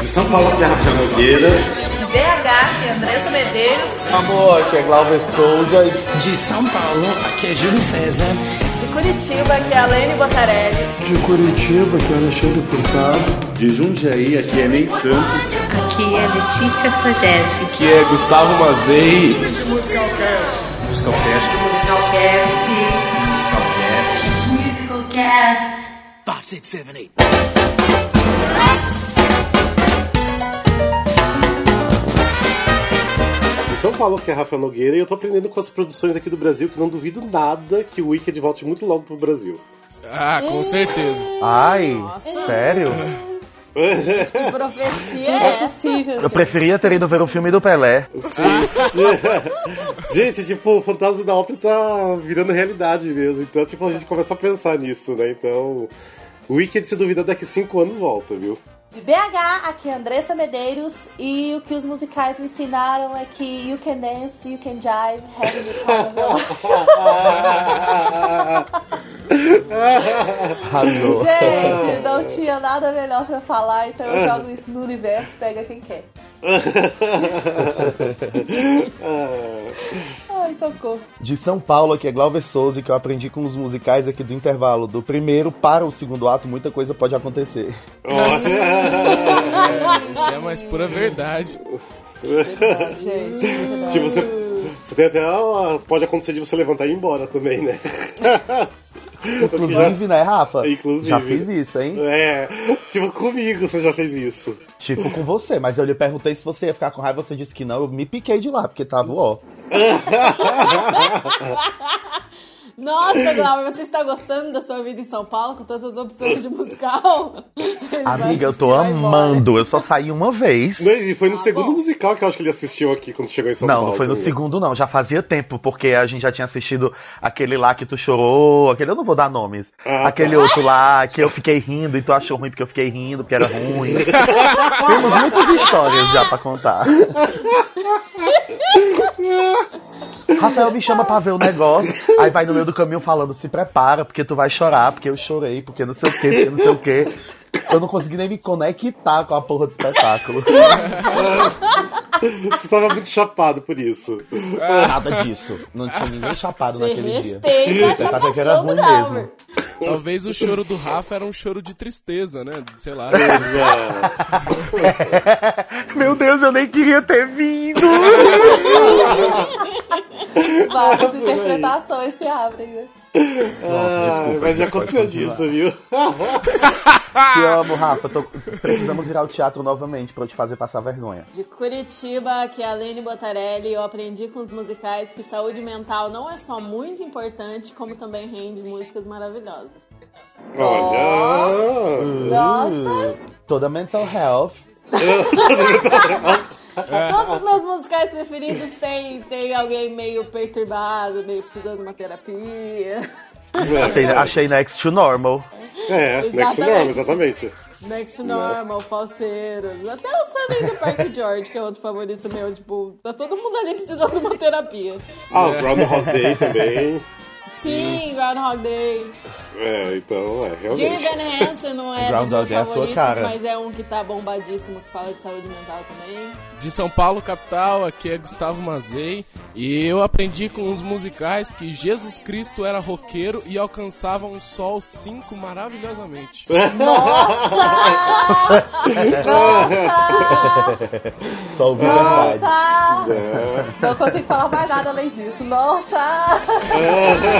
De São Paulo, que é Rafael Nogueira. De BH, que é Andressa Medeiros. Amor, aqui é Glauber Souza. De São Paulo, aqui é Júlio César. De Curitiba, que é Alene Botarelli. De Curitiba, que é Alexandre Furtado. De Jundiaí, aqui é Ney Santos. Aqui é Letícia Sagese. Aqui é Gustavo Mazei. Musicalcast. Musicalcast. Musicalcast. Musicalcast. Five, six, seven, eight. São Paulo, que é Rafael Nogueira. E eu tô aprendendo com as produções aqui do Brasil, que não duvido nada que o Wicked volte muito logo pro Brasil. Ah, com certeza. Ai, sério? Que profecia é essa? Eu preferia ter ido ver o filme do Pelé. Sim. gente, tipo, o Fantasma da Ópera tá virando realidade mesmo. Então, tipo, a gente começa a pensar nisso, né? Então, o Wicked, se duvida, daqui cinco anos volta, viu? De BH, aqui é Andressa Medeiros. E o que os musicais me ensinaram é que you can dance, you can jive, having the time of. Gente, não tinha nada melhor pra falar, então eu jogo isso no universo, pega quem quer. Ai, socorro. De São Paulo, aqui é Glauber Souza, que eu aprendi com os musicais aqui do intervalo. Do primeiro para o segundo ato, muita coisa pode acontecer. É, isso é a mais pura verdade. Verdade, gente, verdade. tipo, você, você tem até. pode acontecer de você levantar e ir embora também, né? Inclusive, né, Rafa? Inclusive. Já fiz isso, hein? É, tipo, comigo você já fez isso. Tipo com você, mas eu lhe perguntei se você ia ficar com raiva, você disse que não. Eu me piquei de lá, porque tava ó. Nossa, Glauber, você está gostando da sua vida em São Paulo com tantas opções de musical? Ele Amiga, eu tô amando. Eu só saí uma vez. Mas e foi no Ah, segundo bom. musical que eu acho que ele assistiu aqui quando chegou em São Não, Paulo. não foi no assim. segundo, não. Já fazia tempo, porque a gente já tinha assistido aquele lá que tu chorou. Aquele eu não vou dar nomes. Ah, aquele outro lá que eu fiquei rindo e tu achou ruim porque eu fiquei rindo, porque era ruim. Temos muitas histórias já pra contar. Rafael me chama pra ver o negócio, aí vai no meio do caminho falando: se prepara, porque tu vai chorar, porque eu chorei, porque não sei o que, porque não sei o que. Eu não consegui nem me conectar com a porra do espetáculo. Você tava muito chapado por isso. Nada disso. Não tinha ninguém chapado Você naquele dia. tava que era ruim mesmo. Talvez o choro do Rafa era um choro de tristeza, né? Sei lá. Meu Deus, eu nem queria ter vindo. Várias interpretações se abrem, né? Ah, desculpa, mas já aconteceu disso, viu? Te amo, Rafa. Tô- Precisamos ir ao teatro novamente pra eu te fazer passar vergonha. De Curitiba, que é a Lene Botarelli, eu aprendi com os musicais que saúde mental não é só muito importante, como também rende músicas maravilhosas. Olha! Nossa! Toda mental health. Todos os meus musicais preferidos têm, tem alguém meio perturbado, meio precisando de uma terapia. Achei, achei next to normal. É, Next Exatamente. Norm, exatamente. Next Normal, Falseiros, até o Sunday do Parque George, que é outro favorito meu, tipo, tá todo mundo ali precisando de uma terapia. Ah, o Groundhog Day também. Sim, Groundhog Day. É, então, é, realmente. Van Hansen não é dos Groundhog meus Day é a sua favoritos, cara. mas é um que tá bombadíssimo, que fala de saúde mental também. De São Paulo, capital, aqui é Gustavo Mazei. E eu aprendi com os musicais que Jesus Cristo era roqueiro e alcançava um sol 5 maravilhosamente. Só ouvi verdade. Nossa! Não consigo falar mais nada além disso. Nossa!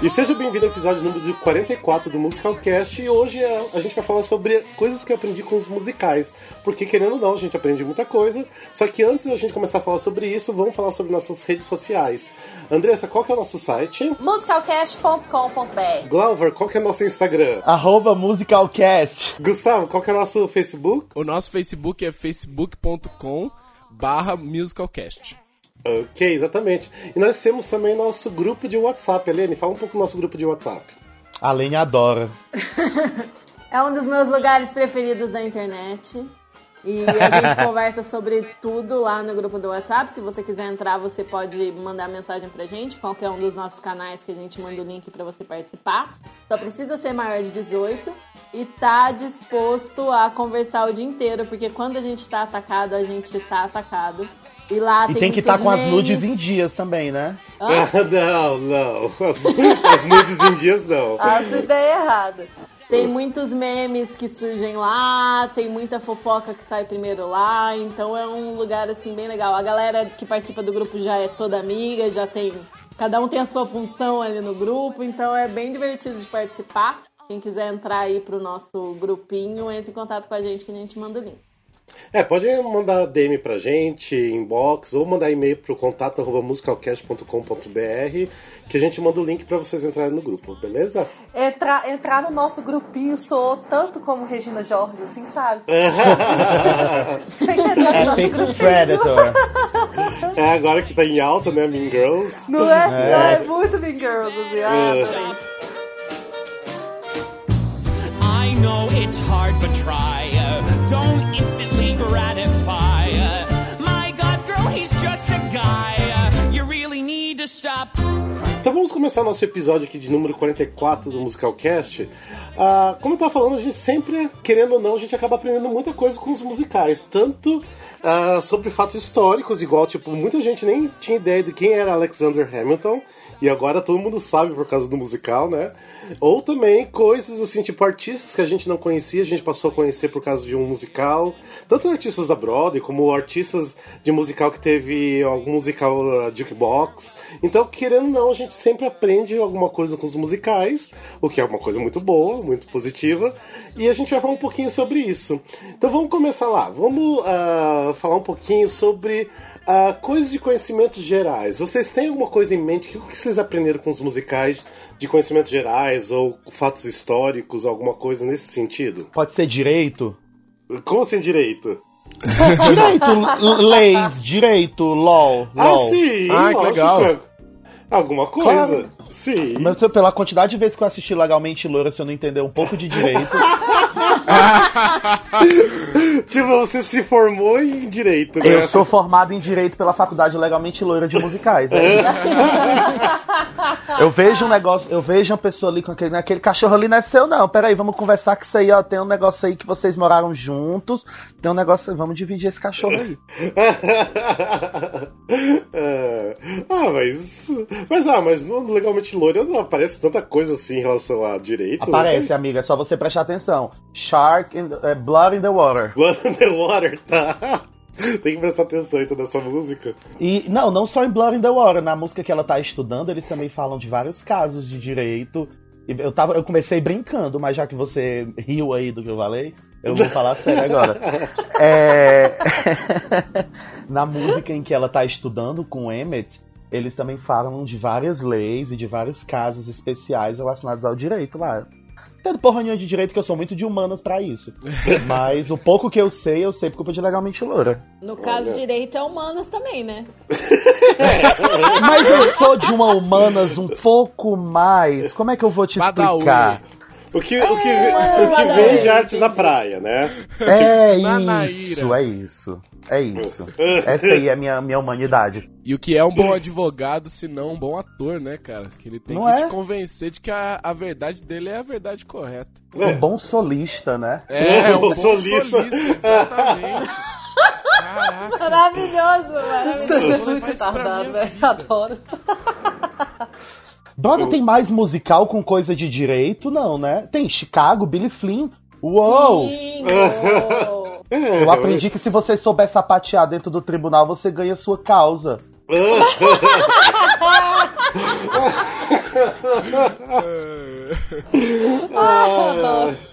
E seja bem-vindo ao episódio número 44 do Musicalcast. E hoje a, a gente vai falar sobre coisas que eu aprendi com os musicais. Porque, querendo ou não, a gente aprende muita coisa. Só que antes da gente começar a falar sobre isso, vamos falar sobre nossas redes sociais. Andressa, qual que é o nosso site? musicalcast.com.br Glauber, qual que é o nosso Instagram? Arroba Musicalcast. Gustavo, qual que é o nosso Facebook? O nosso Facebook é facebook.com barra musicalcast. Ok, exatamente. E nós temos também nosso grupo de WhatsApp. Helene, fala um pouco do nosso grupo de WhatsApp. A Lene adora. É um dos meus lugares preferidos da internet. E a gente conversa sobre tudo lá no grupo do WhatsApp. Se você quiser entrar, você pode mandar mensagem pra gente, qualquer um dos nossos canais que a gente manda o link pra você participar. Só precisa ser maior de 18 e tá disposto a conversar o dia inteiro, porque quando a gente tá atacado, a gente tá atacado. E lá E tem, tem que estar estar com as nudes em dias também, né? não, não. As, as nudes em dias não. As ideias erradas. Tem muitos memes que surgem lá, tem muita fofoca que sai primeiro lá, então é um lugar assim bem legal. A galera que participa do grupo já é toda amiga, já tem. Cada um tem a sua função ali no grupo, então é bem divertido de participar. Quem quiser entrar aí pro nosso grupinho, entre em contato com a gente que a gente manda o link. É, pode mandar DM pra gente, inbox, ou mandar e-mail pro contato arroba musicalcast.com.br que a gente manda o link pra vocês entrarem no grupo, beleza? Entrar, entrar no nosso grupinho soou tanto como Regina Jorge, assim, sabe? É Apex grupinho. Predator. É agora que tá em alta, né, Mean Girls. Não é, É. não, é muito Mean Girls, assim. Ah, É. I know it's hard, but try. Don't instantly gratify. My God, girl, he's just a guy. You really need to stop. Então vamos começar nosso episódio aqui de número 44 do Musicalcast. Ah, como eu tava falando, a gente sempre, querendo ou não, a gente acaba aprendendo muita coisa com os musicais. Tanto ah, sobre fatos históricos, igual, tipo, muita gente nem tinha ideia de quem era Alexander Hamilton. E agora todo mundo sabe por causa do musical, né? Ou também coisas assim, tipo artistas que a gente não conhecia, a gente passou a conhecer por causa de um musical. Tanto artistas da Broadway, como artistas de musical que teve algum musical uh, jukebox. Então, querendo ou não, a gente sempre aprende alguma coisa com os musicais, o que é uma coisa muito boa, muito positiva. E a gente vai falar um pouquinho sobre isso. Então vamos começar lá. Vamos ah, falar um pouquinho sobre ah, coisas de conhecimentos gerais. Vocês têm alguma coisa em mente? O que vocês aprenderam com os musicais de conhecimentos gerais ou fatos históricos, alguma coisa nesse sentido? Pode ser direito? Como assim direito? Direito, leis, direito, LOL. Ah, LOL. sim! Ah, que legal. Alguma coisa. Claro. Sim. Mas pela quantidade de vezes que eu assisti Legalmente Loura, se eu não entender um pouco de direito, Tipo, você se formou em direito, né? eu sou formado em Direito pela Faculdade Legalmente Loura de Musicais. é isso. eu vejo um negócio, eu vejo uma pessoa ali com aquele, aquele cachorro ali não é seu, não. Peraí, vamos conversar com isso aí, ó. Tem um negócio aí que vocês moraram juntos. Tem um negócio, vamos dividir esse cachorro aí. Ah, mas. Mas ah, mas no Legalmente Loira não aparece tanta coisa assim em relação a direito. Aparece, amiga, é só você prestar atenção. Shark, in the- é, Blood in the Water. Blood in the Water, tá? Tem que prestar atenção então nessa música. E não, não só em Blood in the Water, na música que ela tá estudando, eles também falam de vários casos de direito. Eu, tava, eu comecei brincando, mas já que você riu aí do que eu falei, eu vou falar sério agora. É... na música em que ela tá estudando com o Emmett, eles também falam de várias leis e de vários casos especiais relacionados ao direito lá. Tendo porra nenhuma de direito que eu sou muito de humanas pra isso. Mas o pouco que eu sei, eu sei por culpa de Legalmente Loura. No caso, Olha. direito é humanas também, né? Mas eu sou de uma humanas um pouco mais. Como é que eu vou te explicar? O que, o que, o que vem de arte da praia, né? É isso, é isso. É isso. Essa aí é a minha, minha humanidade. E o que é um bom advogado, se não um bom ator, né, cara? Que ele tem Não que é? te convencer de que a, a verdade dele é a verdade correta. Um bom solista, né? É, um bom Solista. solista, exatamente. Caraca, Maravilhoso, maravilhoso. eu vou levar isso pra minha né? vida. Adoro. Brother, tem mais musical com coisa de direito? Não, né? Tem Chicago, Billy Flynn. Uou! Sim, uou. É, Eu aprendi que se você souber sapatear dentro do tribunal, você ganha sua causa. Adoro.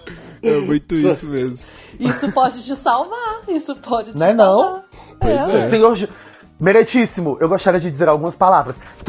É muito isso mesmo. Isso pode te salvar. Isso pode te Não é não? salvar. Pois é. Senhor Meritíssimo, eu gostaria de dizer algumas palavras.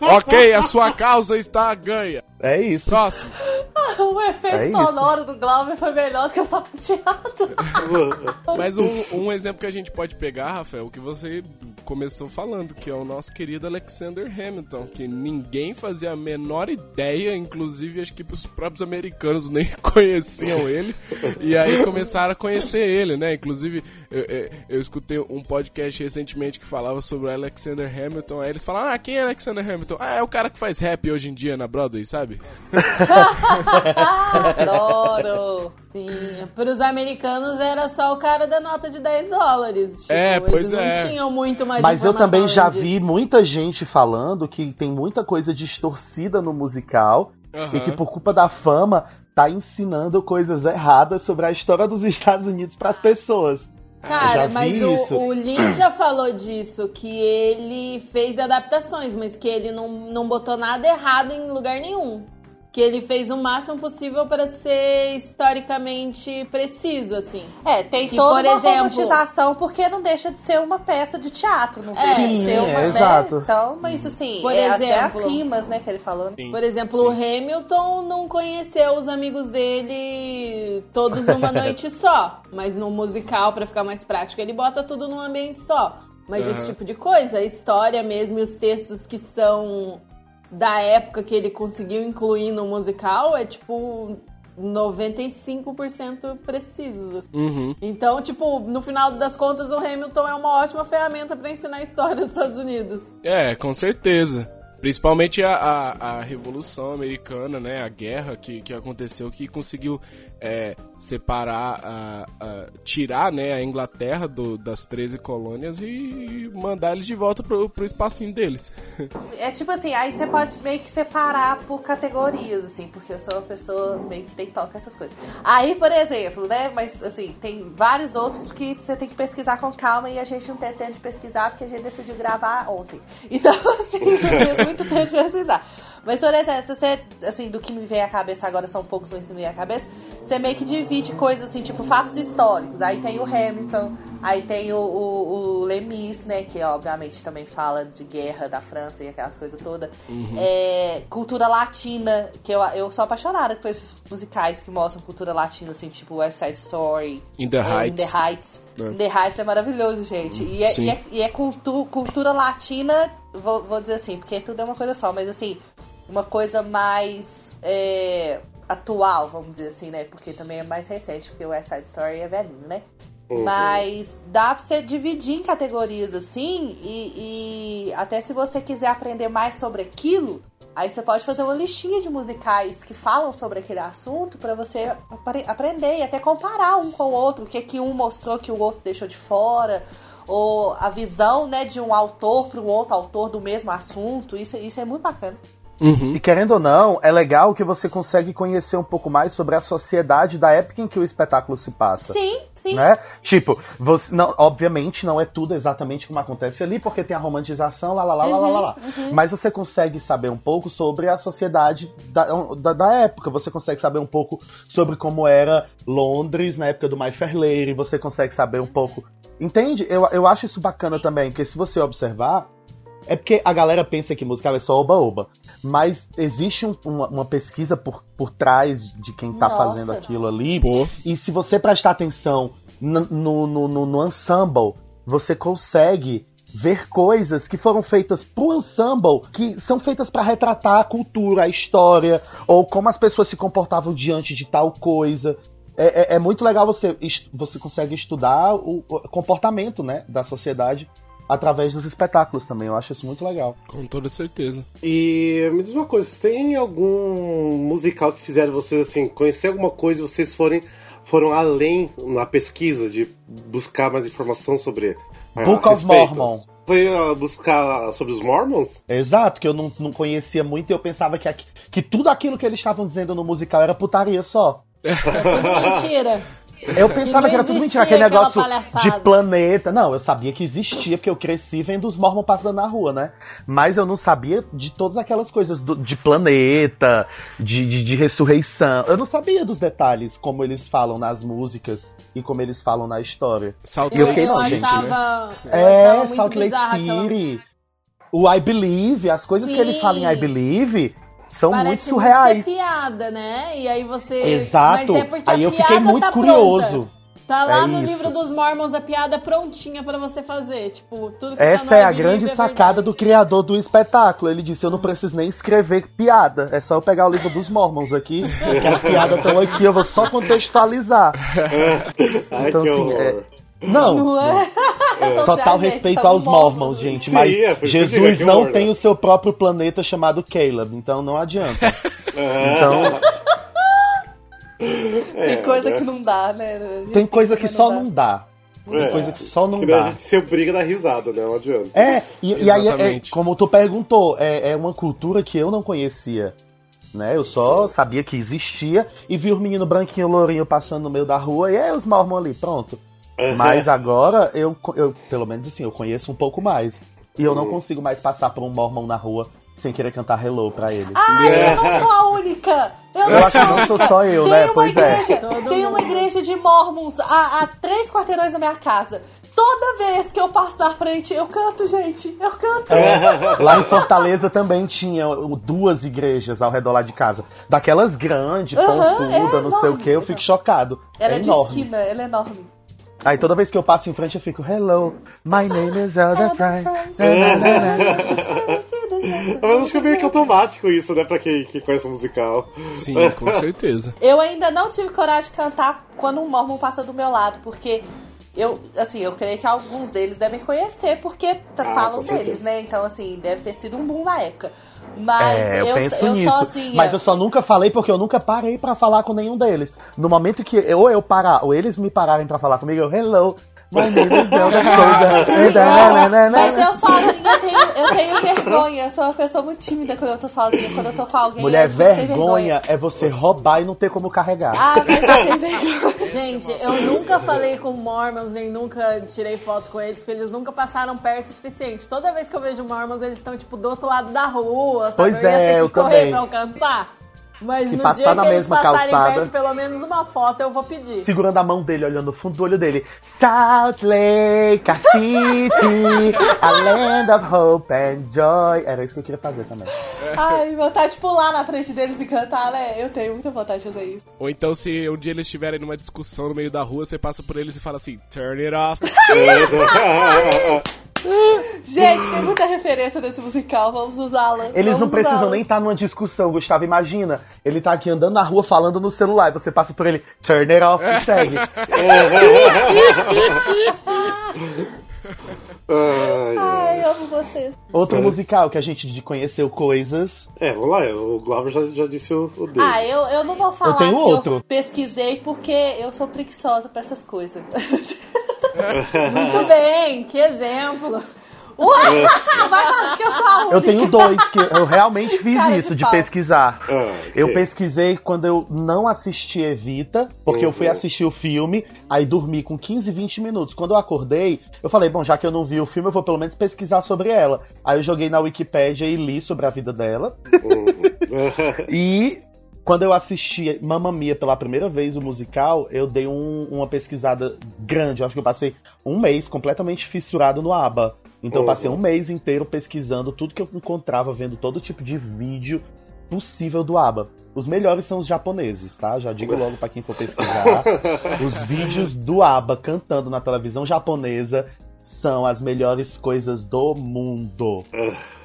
Ok, a sua causa está ganha. É isso. Próximo. O efeito É isso. sonoro do Glauber foi melhor do que o sapateado. Mas um, um exemplo que a gente pode pegar, Rafael, que você começou falando, que é o nosso querido Alexander Hamilton, que ninguém fazia a menor ideia, inclusive acho que os próprios americanos nem conheciam ele, e aí começaram a conhecer ele, né? Inclusive, eu, eu, eu escutei um podcast recentemente que falava sobre o Alexander Hamilton, aí eles falaram, ah, quem é Alexander Hamilton? Ah, é o cara que faz rap hoje em dia na Broadway, sabe? Adoro! Sim, pros americanos era só o cara da nota de 10 dólares. Tipo, É, pois eles não é. tinham muito mais Mas eu também já disso. vi muita gente falando que tem muita coisa distorcida no musical Aham. e que por culpa da fama tá ensinando coisas erradas sobre a história dos Estados Unidos pras pessoas. Cara, mas o, o Lin já falou disso, que ele fez adaptações, mas que ele não, não botou nada errado em lugar nenhum. Que ele fez o máximo possível para ser historicamente preciso, assim. É, tem Que, toda por uma exemplo- romantização, porque não deixa de ser uma peça de teatro, não É, deixa de sim, ser é, uma, né? exato. Então, mas assim, Por é até as exemplo- rimas, né, que ele falou. Sim, Por exemplo, sim. o Hamilton não conheceu os amigos dele todos numa noite só. Mas no musical, pra ficar mais prático, ele bota tudo num ambiente só. Mas esse Aham. tipo de coisa, a história mesmo e os textos que são da época que ele conseguiu incluir no musical é tipo 95% precisos. assim. Uhum. Então, tipo, no final das contas, o Hamilton é uma ótima ferramenta pra ensinar a história dos Estados Unidos. É, com certeza. Principalmente a, a, a Revolução Americana, né? A guerra que, que aconteceu, que conseguiu é, separar, a, a- tirar né, a Inglaterra do- das 13 colônias e mandar eles de volta pro, pro espacinho deles. É tipo assim, aí você pode meio que separar por categorias, assim, porque eu sou uma pessoa meio que tem toque essas coisas. Aí, por exemplo, né, mas assim, tem vários outros que você tem que pesquisar com calma e a gente não tem tempo de pesquisar porque a gente decidiu gravar ontem. Então, assim, muito tempo de pesquisar. Mas, por exemplo, se você, assim, do que me vem à cabeça agora são poucos, mas que me vem à cabeça, você meio que divide coisas assim, tipo fatos históricos. Aí tem o Hamilton, aí tem o, o, o Lemis, né? Que obviamente também fala de guerra da França e aquelas coisas todas. É, cultura latina, que eu, eu sou apaixonada por esses musicais que mostram cultura latina, assim, tipo West Side Story. In the é, Heights. In the Heights. É. The Heights é maravilhoso, gente. E é, e é, e é cultu- cultura latina, vou, vou dizer assim, porque tudo é uma coisa só, mas assim, uma coisa mais é, atual, vamos dizer assim, né? Porque também é mais recente, porque o West Side Story é velhinho, né? Mas dá pra você dividir em categorias assim, e, e até se você quiser aprender mais sobre aquilo, aí você pode fazer uma listinha de musicais que falam sobre aquele assunto pra você apre- aprender e até comparar um com o outro, o que que um mostrou que o outro deixou de fora, ou a visão né, de um autor para um outro autor do mesmo assunto. Isso, isso é muito bacana. Uhum. E querendo ou não, é legal que você consegue conhecer um pouco mais sobre a sociedade da época em que o espetáculo se passa. Sim, sim. Né? Tipo, você, não, obviamente não é tudo exatamente como acontece ali, porque tem a romantização, lá, lá, lá, lá, lá, lá, lá. Mas você consegue saber um pouco sobre a sociedade da, da, da época. Você consegue saber um pouco sobre como era Londres na época do My Fair Lady. Você consegue saber um pouco. Entende? Eu, eu acho isso bacana também, porque se você observar. É porque a galera pensa que musical é só oba-oba. Mas existe um- uma, uma pesquisa por, por trás de quem tá Nossa. fazendo aquilo ali. Pô. E se você prestar atenção no, no, no, no- ensemble, você consegue ver coisas que foram feitas pro ensemble, que são feitas para retratar a cultura, a história, ou como as pessoas se comportavam diante de tal coisa. É, é- é muito legal você, você consegue estudar o, o comportamento né, da sociedade através dos espetáculos também. Eu acho isso muito legal. Com toda certeza. E me diz uma coisa, tem algum musical que fizeram vocês assim, conhecer alguma coisa e vocês forem, foram além na pesquisa de buscar mais informação sobre a Book of respeito? Mormon. Foi uh, buscar sobre os Mormons? Exato, que eu não, não conhecia muito e eu pensava que, que tudo aquilo que eles estavam dizendo no musical era putaria só. É mentira. Eu pensava que era tudo mentira, aquele negócio palhaçada. de planeta. Não, eu sabia que existia, porque eu cresci vendo os mormons passando na rua, né? Mas eu não sabia de todas aquelas coisas do- de planeta, de, de, de ressurreição. Eu não sabia dos detalhes, como eles falam nas músicas e como eles falam na história. Salt Eu Lake fiquei, não, City, gente, achava, eu É, achava muito Salt Lake bizarra aquela- City. O I Believe, as coisas que ele Sim. fala em I Believe são muito Parece surreais. que é piada, né? E aí você. Exato. Mas é porque Aí a eu fiquei piada muito tá curioso. pronta. Tá lá É no isso. livro dos Mormons a piada prontinha pra você fazer. Tipo, tudo que tá Essa no é a grande é sacada do criador do espetáculo. Ele disse: Eu não preciso nem escrever piada. É só eu pegar o livro dos Mormons aqui, que as piadas estão aqui, eu vou só contextualizar. Ai, Então, que assim, é- Não, Não é? total Gente, respeito são aos Mormons, gente, Sim, mas é que digo, Jesus que não tem o seu próprio planeta chamado Caleb, então não adianta. Então, É, Tem coisa né? que não dá, né? Tem coisa que só dá. não dá. Tem É, coisa que só não que daí A dá. gente se obriga a dar risada, né? Não adianta. É, e, e aí, é, como tu perguntou, é, é uma cultura que eu não conhecia. Né? Eu só sabia que existia e vi os meninos branquinho lourinho passando no meio da rua e é os mormons ali, pronto. Mas agora eu, eu, pelo menos assim, eu conheço um pouco mais. E eu não consigo mais passar por um mormon na rua sem querer cantar hello pra ele. Ai, eu não sou a única! Eu, Eu acho que não sou só eu, Tem né? uma Pois é. igreja, Todo Tem uma igreja de mormons a, a três quarteirões da minha casa. Toda vez que eu passo na frente, eu canto, gente. Eu canto. É, lá em Fortaleza também tinha duas igrejas ao redor lá de casa. Daquelas grandes, Aham, pontuda, é não sei o enorme. que, eu fico chocado. Ela é, é de enorme. esquina, ela é enorme. Aí toda vez que eu passo em frente eu fico, hello, my name is Elder Fry. Mas acho que é meio que automático isso, né? Pra quem, quem conhece o musical. Sim, com certeza. Eu ainda não tive coragem de cantar quando um mormon passa do meu lado, porque eu, assim, eu creio que alguns deles devem conhecer, porque Ah, falam deles, né? Então, assim, deve ter sido um boom na época. Mas É, eu, eu, penso eu nisso. sozinha. Mas eu só nunca falei porque eu nunca parei pra falar com nenhum deles. No momento que eu, ou eu parar, ou eles me pararem pra falar comigo, eu, hello, Mas eu sozinha tenho, eu tenho vergonha. Eu sou uma pessoa muito tímida quando eu tô sozinha. Quando eu tô com alguém, Mulher, sem vergonha é você roubar e não ter como carregar. Ah, mas eu tenho vergonha. Gente, eu nunca falei com Mormons, nem nunca tirei foto com eles, porque eles nunca passaram perto o suficiente. Toda vez que eu vejo Mormons, eles estão, tipo, do outro lado da rua, sabe? Pois eu ia é, ter que eu correr também. pra alcançar. Mas Se no passar dia na mesma calçada- perto, pelo menos uma foto eu vou pedir. Segurando a mão dele, olhando no fundo do olho dele. Salt Lake, city, a land of hope and joy. Era isso que eu queria fazer também. Ai, vontade de pular na frente deles e cantar, né? Eu tenho muita vontade de fazer isso. Ou então, se um dia eles estiverem numa discussão no meio da rua, você passa por eles e fala assim: Turn it off. Gente, tem muita referência desse musical, vamos usá-la. Eles não Vamos precisam usá-la. nem estar numa discussão, Gustavo. Imagina, ele tá aqui andando na rua falando no celular e você passa por ele, turn it off e segue. Ai, ai. Ai, amo vocês. Outro musical que a gente conheceu coisas. É, vamos lá, o Glauber já, já disse o, o dele. Ah, eu, eu não vou falar Eu tenho que outro. eu pesquisei porque eu sou preguiçosa pra essas coisas. Muito bem, que exemplo. Ué, vai falar que eu sou a única. Eu tenho dois que eu realmente fiz Cara de isso, de pau. pesquisar. Ah, Eu pesquisei quando eu não assisti Evita, porque eu fui Uhum. assistir o filme, aí dormi com 15, 20 minutos. Quando eu acordei, eu falei, bom, já que eu não vi o filme, eu vou pelo menos pesquisar sobre ela. Aí eu joguei na Wikipédia e li sobre a vida dela. E quando eu assisti Mamma Mia pela primeira vez, o musical, eu dei um- uma pesquisada grande. Eu acho que eu passei um mês completamente fissurado no ABBA. Então eu passei Uhum. um mês inteiro pesquisando tudo que eu encontrava, vendo todo tipo de vídeo possível do ABBA. Os melhores são os japoneses, tá? Já digo logo pra quem for pesquisar. os vídeos do ABBA cantando na televisão japonesa são as melhores coisas do mundo.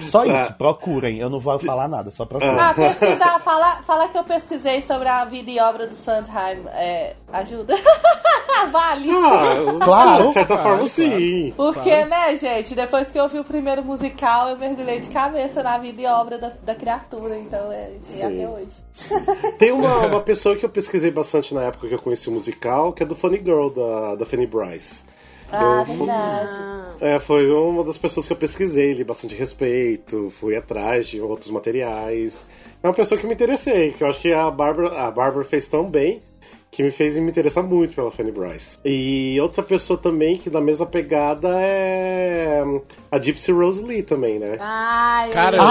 Só isso, procurem. Eu não vou falar nada, só procurem. Ah, pesquisar, falar fala que eu pesquisei sobre a vida e obra do Sondheim. É, ajuda? vale. Ah, Claro. de certa Claro, forma, claro. sim. Porque, né, gente, depois que eu vi o primeiro musical, eu mergulhei de cabeça na vida e obra da, da criatura, então é e Sim. até hoje. Tem uma, uma pessoa que eu pesquisei bastante na época que eu conheci o musical, que é do Funny Girl, da, da Fanny Bryce. Ah, Eu- verdade. É, foi uma das pessoas que eu pesquisei, li bastante respeito, fui atrás de outros materiais. É uma pessoa que me interessei, que eu acho que a Bárbara, a Bárbara fez tão bem que me fez me interessar muito pela Fanny Bryce. E outra pessoa também que da mesma pegada é a Gypsy Rose Lee também, né? Ai, Cara, eu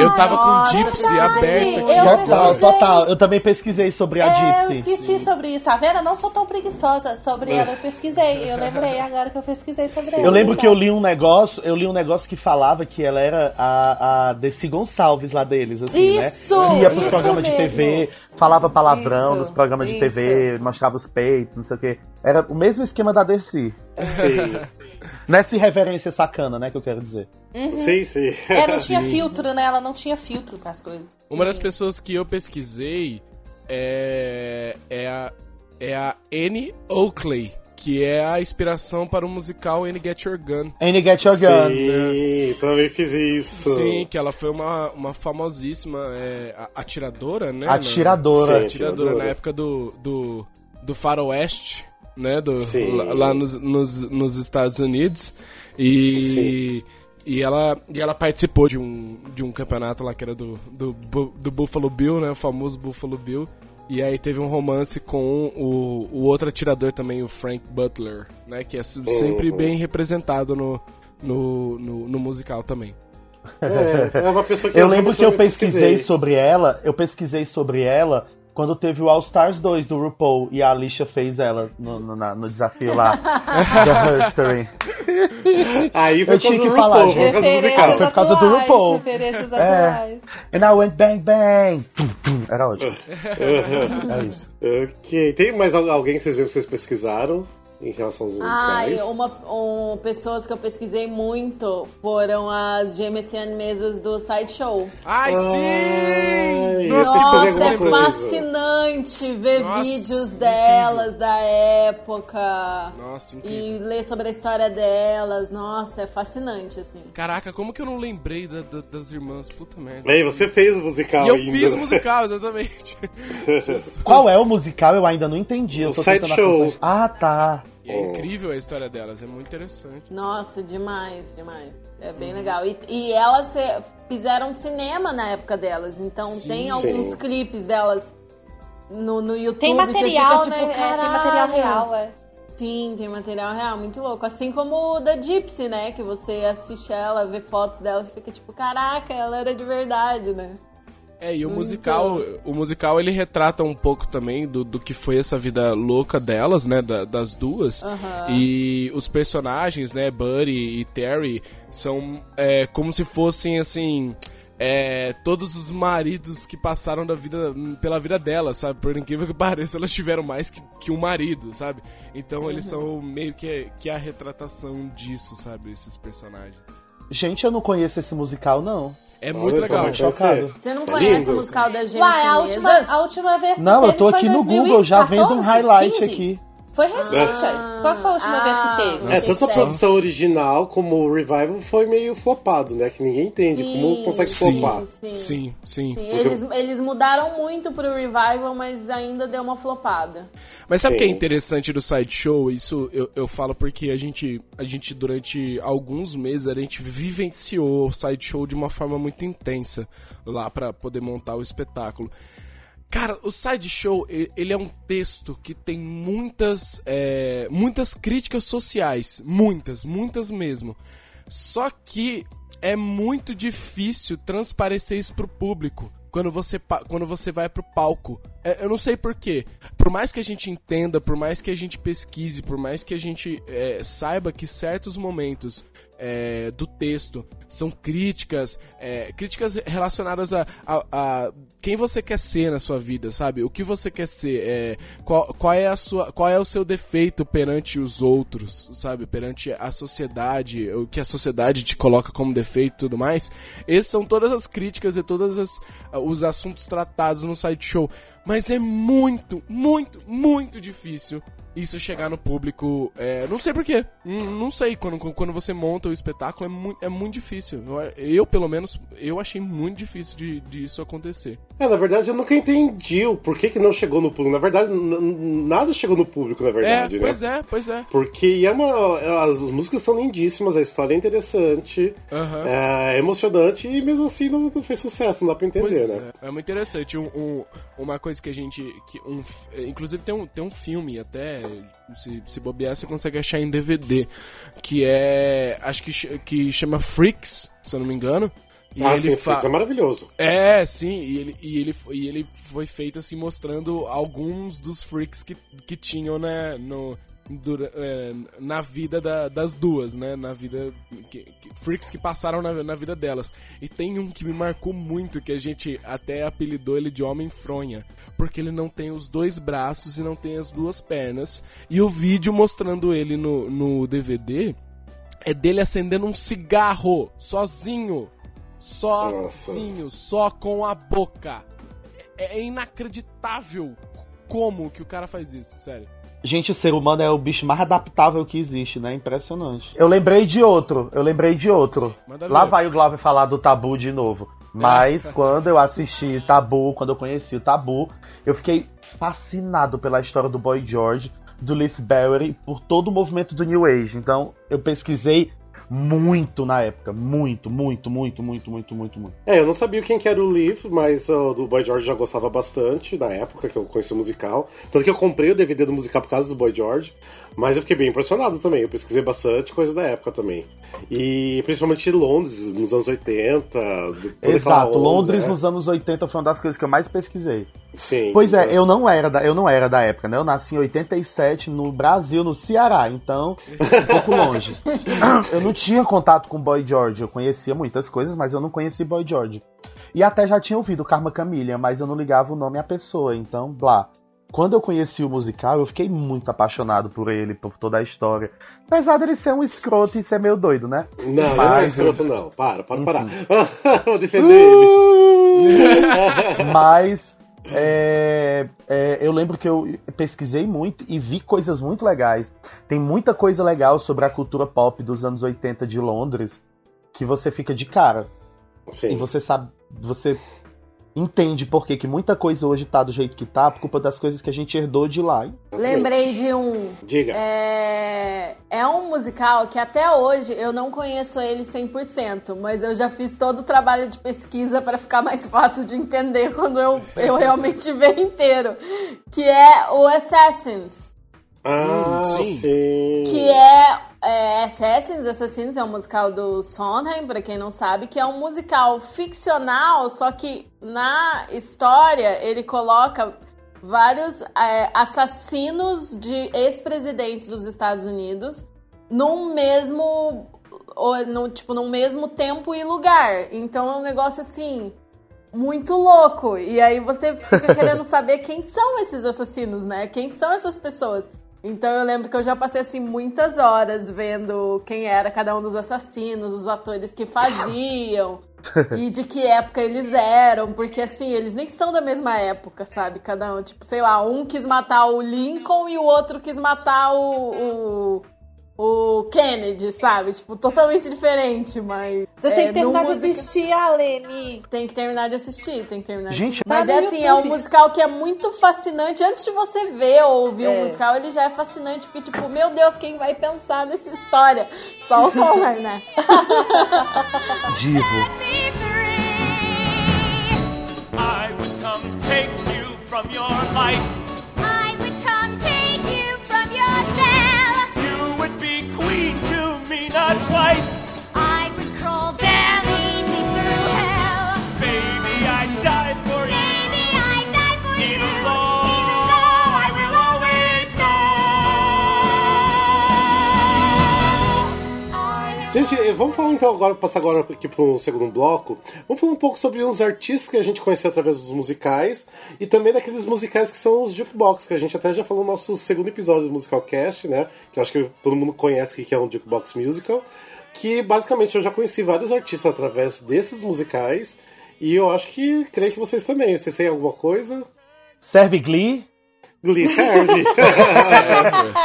eu- tava com Gypsy verdade. aberto aqui. Eu Total, pesquisei. total. Eu também pesquisei sobre a É, eu Gypsy. esqueci sobre isso, tá vendo? Eu não sou tão preguiçosa sobre ela, eu pesquisei. Eu lembrei agora que eu pesquisei sobre ela. Eu lembro que eu li um negócio, eu li um negócio que falava que ela era a, a Desi Gonçalves lá deles, assim, Isso, né? Que ia pros isso programas de mesmo. TV, falava palavrão Isso, nos programas de. TV, mostrava os peitos, não sei o quê. Era o mesmo esquema da Dercy. Sim, Nessa irreverência sacana, né, que eu quero dizer. sim, sim. É, não tinha Sim. filtro, né? Ela não tinha filtro com as coisas. Uma das pessoas que eu pesquisei é, é a, é a Annie Oakley, que é a inspiração para o musical Annie Get Your Gun. Annie Get Your Gun. Sim, também fiz isso. Sim, que ela foi uma, uma famosíssima é, atiradora, né? Atiradora. Sim. atiradora Atiradora. na época do, do, do faroeste, né? Do, lá nos, nos, nos Estados Unidos. E, e, ela, e ela participou de um, de um campeonato lá que era do, do, do Buffalo Bill, né? O famoso Buffalo Bill. E aí teve um romance com o, o outro atirador também, o Frank Butler, né? Que é sempre Uhum. bem representado no, no, no, no musical também. É, é uma pessoa que Eu lembro que eu pesquisei sobre ela, eu pesquisei sobre ela quando teve o All Stars 2 do RuPaul e a Alicia fez ela no, no, na- no desafio lá da History. Aí foi Eu por causa tinha que do falar, RuPaul, foi por causa do musical. Foi por causa do atuais, RuPaul. Referências É. atuais. And I went bang bang. Era ótimo. É isso. Ok, tem mais al- alguém que vocês que vocês pesquisaram em relação aos Ai, musicais? uma, um, pessoas que eu pesquisei muito foram as gêmeas mesas do Sideshow. Ai, sim! Ai, Nossa, Nossa, é coisa. fascinante ver Nossa, vídeos incrível. delas da época. Nossa, E incrível. ler sobre a história delas. Nossa, é fascinante, assim. Caraca, como que eu não lembrei da- da- das irmãs? Puta merda. Bem, você fez o musical E eu ainda. fiz o musical, exatamente. Qual é o musical? Eu ainda não entendi. Eu O Sideshow. Ah, tá. E é incrível a história delas, é muito interessante. Nossa, demais, demais. É bem legal. E, e elas se- fizeram cinema na época delas, então Sim. tem alguns Sim. clipes delas no, no YouTube. Tem material, fica, né? tipo, É, tem material real, é. Sim, tem material real, muito louco. Assim como o da Gypsy, né? Que você assiste ela, vê fotos dela e fica tipo, caraca, ela era de verdade, né? É, e o musical, o musical ele retrata um pouco também do, do que foi essa vida louca delas, né, da- das duas. E os personagens, né, Buddy e Terry, são é, como se fossem assim. é, todos os maridos que passaram da vida, pela vida delas, sabe? Por incrível que pareça, elas tiveram mais que, que um marido, sabe? Então eles são meio que, que a retratação disso, sabe? Esses personagens. Gente, eu não conheço esse musical, não. É Olha, muito legal. Chocado. Você não É conhece o musical da Gêmeas Uai, a última, a última vez que Não, eu tô aqui no 2014, Google já vendo um highlight 15? aqui. Foi recente. Ah, Qual que foi a última ah, vez que teve? É, tanto a produção original como o revival foi meio flopado, né? Que ninguém entende Sim. como consegue Sim. flopar. Sim. Sim, sim. Sim, eles, eles mudaram muito pro revival, mas ainda deu uma flopada. Mas sabe o que é interessante do sideshow? Isso eu, eu falo porque a gente, a gente, durante alguns meses, a gente vivenciou o sideshow de uma forma muito intensa lá pra poder montar o espetáculo. Cara, o sideshow, ele é um texto que tem muitas, é, muitas críticas sociais. Muitas, muitas mesmo. Só que é muito difícil transparecer isso pro público quando você, quando você vai pro palco. É, eu não sei porquê. Por mais que a gente entenda, por mais que a gente pesquise, por mais que a gente é, saiba que certos momentos é, do texto são críticas, é, críticas relacionadas a, a- a quem você quer ser na sua vida, sabe? O que você quer ser, é, qual, qual é a sua, qual é o seu defeito perante os outros, sabe? Perante a sociedade, o que a sociedade te coloca como defeito e tudo mais. Essas são todas as críticas e todos os assuntos tratados no site show. Mas é muito, muito, muito difícil isso chegar no público. é, não sei porquê. Não, não sei. Quando, quando você monta o espetáculo é muito, é muito difícil. Eu, eu, pelo menos, eu achei muito difícil de, de isso acontecer. É, na verdade, eu nunca entendi o porquê que não chegou no público. Na verdade, nada chegou no público, na É, verdade, né? pois é, pois é. Porque é uma, as músicas são lindíssimas, a história é interessante, Aham. é emocionante e mesmo assim não, não fez sucesso, não dá pra entender, Pois né? é, é muito interessante. Um, um- uma coisa que a gente. Que um, inclusive tem um, tem um filme até. Se, se bobear, você consegue achar em DVD. Que é. Acho que, que chama Freaks, se eu não me engano. E ah, ele sim, fa- é maravilhoso. É, sim, e ele, e, ele, e ele foi feito assim, mostrando alguns dos freaks que, que tinham, né, no, dura- é, na vida da- das duas, né? Na vida. que- que- freaks que passaram na, na vida delas. E tem um que me marcou muito, que a gente até apelidou ele de Homem Fronha. Porque ele não tem os dois braços e não tem as duas pernas. E o vídeo mostrando ele no, no DVD é dele acendendo um cigarro sozinho. Sozinho, só com a boca. É, é inacreditável como que o cara faz isso, sério. Gente, o ser humano é o bicho mais adaptável que existe, né? Impressionante. Eu lembrei de outro, eu lembrei de outro. Lá vai o Glauber falar do Tabu de novo. Mas quando eu assisti Tabu, quando eu conheci o Tabu, eu fiquei fascinado pela história do Boy George, do Leaf Barry, por todo o movimento do New Age. Então, eu pesquisei muito na época. Muito, muito, muito, muito, muito, muito, muito. É, eu não sabia quem que era o Leaf, mas ó, do Boy George já gostava bastante na época que eu conheci o musical. Tanto que eu comprei o DVD do musical por causa do Boy George. Mas eu fiquei bem impressionado também. Eu pesquisei bastante coisa da época também. E principalmente Londres, nos anos 80. de toda aquela Exato, onda, Londres né? nos anos 80 foi uma das coisas que eu mais pesquisei. Sim. Pois é, então- eu não era da, eu não era da época, né? Eu nasci em 87 no Brasil, no Ceará, então um pouco longe. Eu não tinha contato com Boy George, eu conhecia muitas coisas, mas eu não conhecia Boy George. E até já tinha ouvido Karma Camillion, mas eu não ligava o nome à pessoa, então, blá. Quando eu conheci o musical, eu fiquei muito apaixonado por ele, por toda a história. Apesar dele ser um escroto e ser meio doido, né? Não, ele não é Mas- escroto, não. Para, para, parar. Vou defender ele. Mas é, é, eu lembro que eu pesquisei muito e vi coisas muito legais. Tem muita coisa legal sobre a cultura pop dos anos 80 de Londres que você fica de cara. E Sim. você sabe, você entende por que que muita coisa hoje tá do jeito que tá, por culpa das coisas que a gente herdou de lá. Lembrei de um. Diga. É, é um musical que até hoje eu não conheço ele 100%, mas eu já fiz todo o trabalho de pesquisa para ficar mais fácil de entender quando eu, eu realmente ver inteiro. Que é o Assassins. Ah, Hum, sim. sim. Que é, é Assassins, Assassinos é um musical do Sondheim, pra quem não sabe, que é um musical ficcional, só que na história ele coloca vários é, assassinos de ex-presidentes dos Estados Unidos num mesmo ou, no, tipo, num mesmo tempo e lugar. Então é um negócio assim muito louco. E aí você fica querendo saber quem são esses assassinos, né? Quem são essas pessoas? Então eu lembro que eu já passei assim muitas horas vendo quem era cada um dos assassinos, os atores que faziam e de que época eles eram, porque assim, eles nem são da mesma época, sabe? Cada um, tipo, sei lá, um quis matar o Lincoln e o outro quis matar o, o, o Kennedy, sabe? Tipo, totalmente diferente, mas. Você tem é, que terminar de musica- assistir, Alene. tem que terminar de assistir, tem que terminar de Gente, assistir. Mas tá é assim, é um YouTube. musical que é muito fascinante. Antes de você ver ou ouvir É. o musical, ele já é fascinante, porque, tipo, meu Deus, quem vai pensar nessa história? Só o Sondheim, né? Divo. I would come take you from your life. To me, not wife. Gente, eh, vamos falar então agora, passar agora aqui para um segundo bloco. Vamos falar um pouco sobre uns artistas que a gente conheceu através dos musicais e também daqueles musicais que são os jukebox, que a gente até já falou no nosso segundo episódio do Musical Cast, né? Que eu acho que todo mundo conhece o que é um jukebox musical. Que basicamente eu já conheci vários artistas através desses musicais e eu acho que creio que vocês também. Vocês têm alguma coisa? Serve Glee, Glee serve.